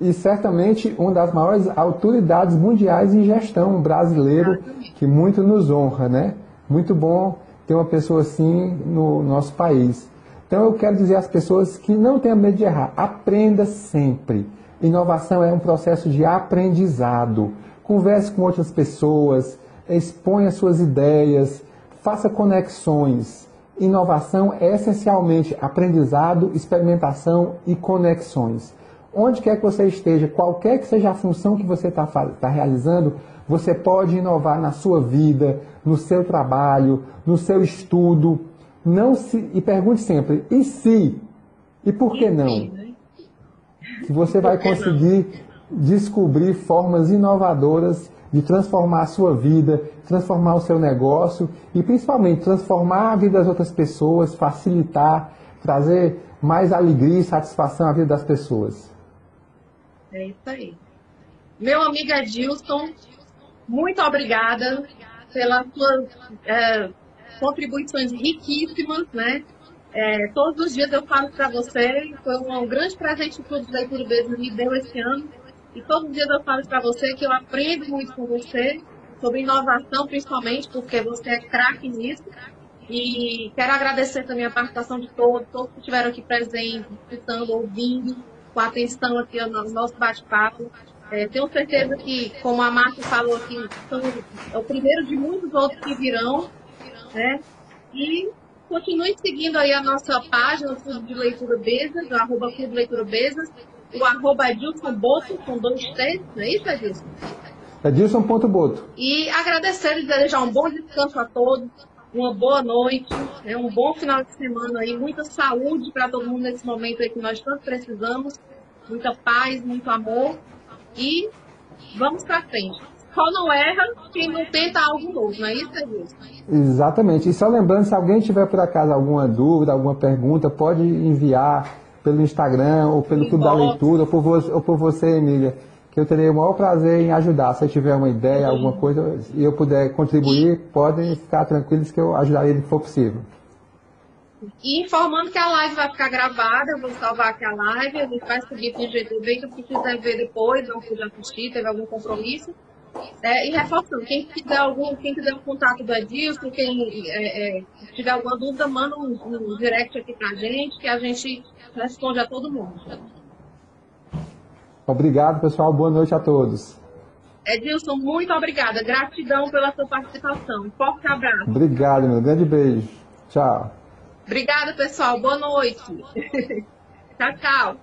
Speaker 2: e certamente uma das maiores autoridades mundiais em gestão brasileiro, que muito nos honra, né? Muito bom ter uma pessoa assim no nosso país. Então eu quero dizer às pessoas que não tenham medo de errar, aprenda sempre. Inovação é um processo de aprendizado. Converse com outras pessoas, exponha suas ideias, faça conexões. Inovação é essencialmente aprendizado, experimentação e conexões. Onde quer que você esteja, qualquer que seja a função que você está tá realizando, você pode inovar na sua vida, no seu trabalho, no seu estudo. Não se e pergunte sempre: e se? E por que não? Né? Que você vai conseguir descobrir formas inovadoras de transformar a sua vida, transformar o seu negócio e principalmente transformar a vida das outras pessoas, facilitar, trazer mais alegria e satisfação à vida das pessoas.
Speaker 3: É isso aí. Meu amigo Edilson, muito obrigada pelas suas é, contribuições riquíssimas, né? É, todos os dias eu falo para você, foi um, grande presente que o Clube de Leitura Beijo me deu esse ano. E todos os dias eu falo para você que eu aprendo muito com você, sobre inovação principalmente, porque você é craque nisso. E quero agradecer também a participação de todos, todos que estiveram aqui presentes, escutando, ouvindo, com atenção aqui no nosso bate-papo. É, tenho certeza que, como a Márcia falou aqui, é o primeiro de muitos outros que virão. Né? E continue seguindo aí a nossa página, o Clube de Leitura Bezas, o arroba Clube Leitura Bezas, o arroba Edilson Boto, com dois T's, não é isso, Edilson?
Speaker 2: Edilson.boto.
Speaker 3: E agradecer e desejar um bom descanso a todos, uma boa noite, né, um bom final de semana aí, muita saúde para todo mundo nesse momento aí que nós tanto precisamos, muita paz, muito amor e vamos para frente. Só não erra quem não tenta algo novo, não é isso, Edilson?
Speaker 2: Exatamente. E só lembrando, se alguém tiver por acaso alguma dúvida, alguma pergunta, pode enviar pelo Instagram ou pelo Clube da Leitura ou por, você, ou por você, Emília que eu terei o maior prazer em ajudar. Se tiver uma ideia, alguma coisa, e eu puder contribuir, podem ficar tranquilos que eu ajudarei se for possível.
Speaker 3: E informando que a live vai ficar gravada, eu vou salvar aqui a live, a gente vai subir para o GTV, que quiser ver depois, não pude assistir, teve algum compromisso. É, e reforçando, quem quiser algum, quem quiser o contato do Edilson, quem é, é, tiver alguma dúvida, manda um, um direct aqui pra gente, que a gente responde a todo mundo.
Speaker 2: Obrigado, pessoal. Boa noite a todos.
Speaker 3: Edilson, muito obrigada. Gratidão pela sua participação. Um forte abraço.
Speaker 2: Obrigado, meu. Grande beijo. Tchau.
Speaker 3: Obrigada, pessoal. Boa noite. tchau, tchau.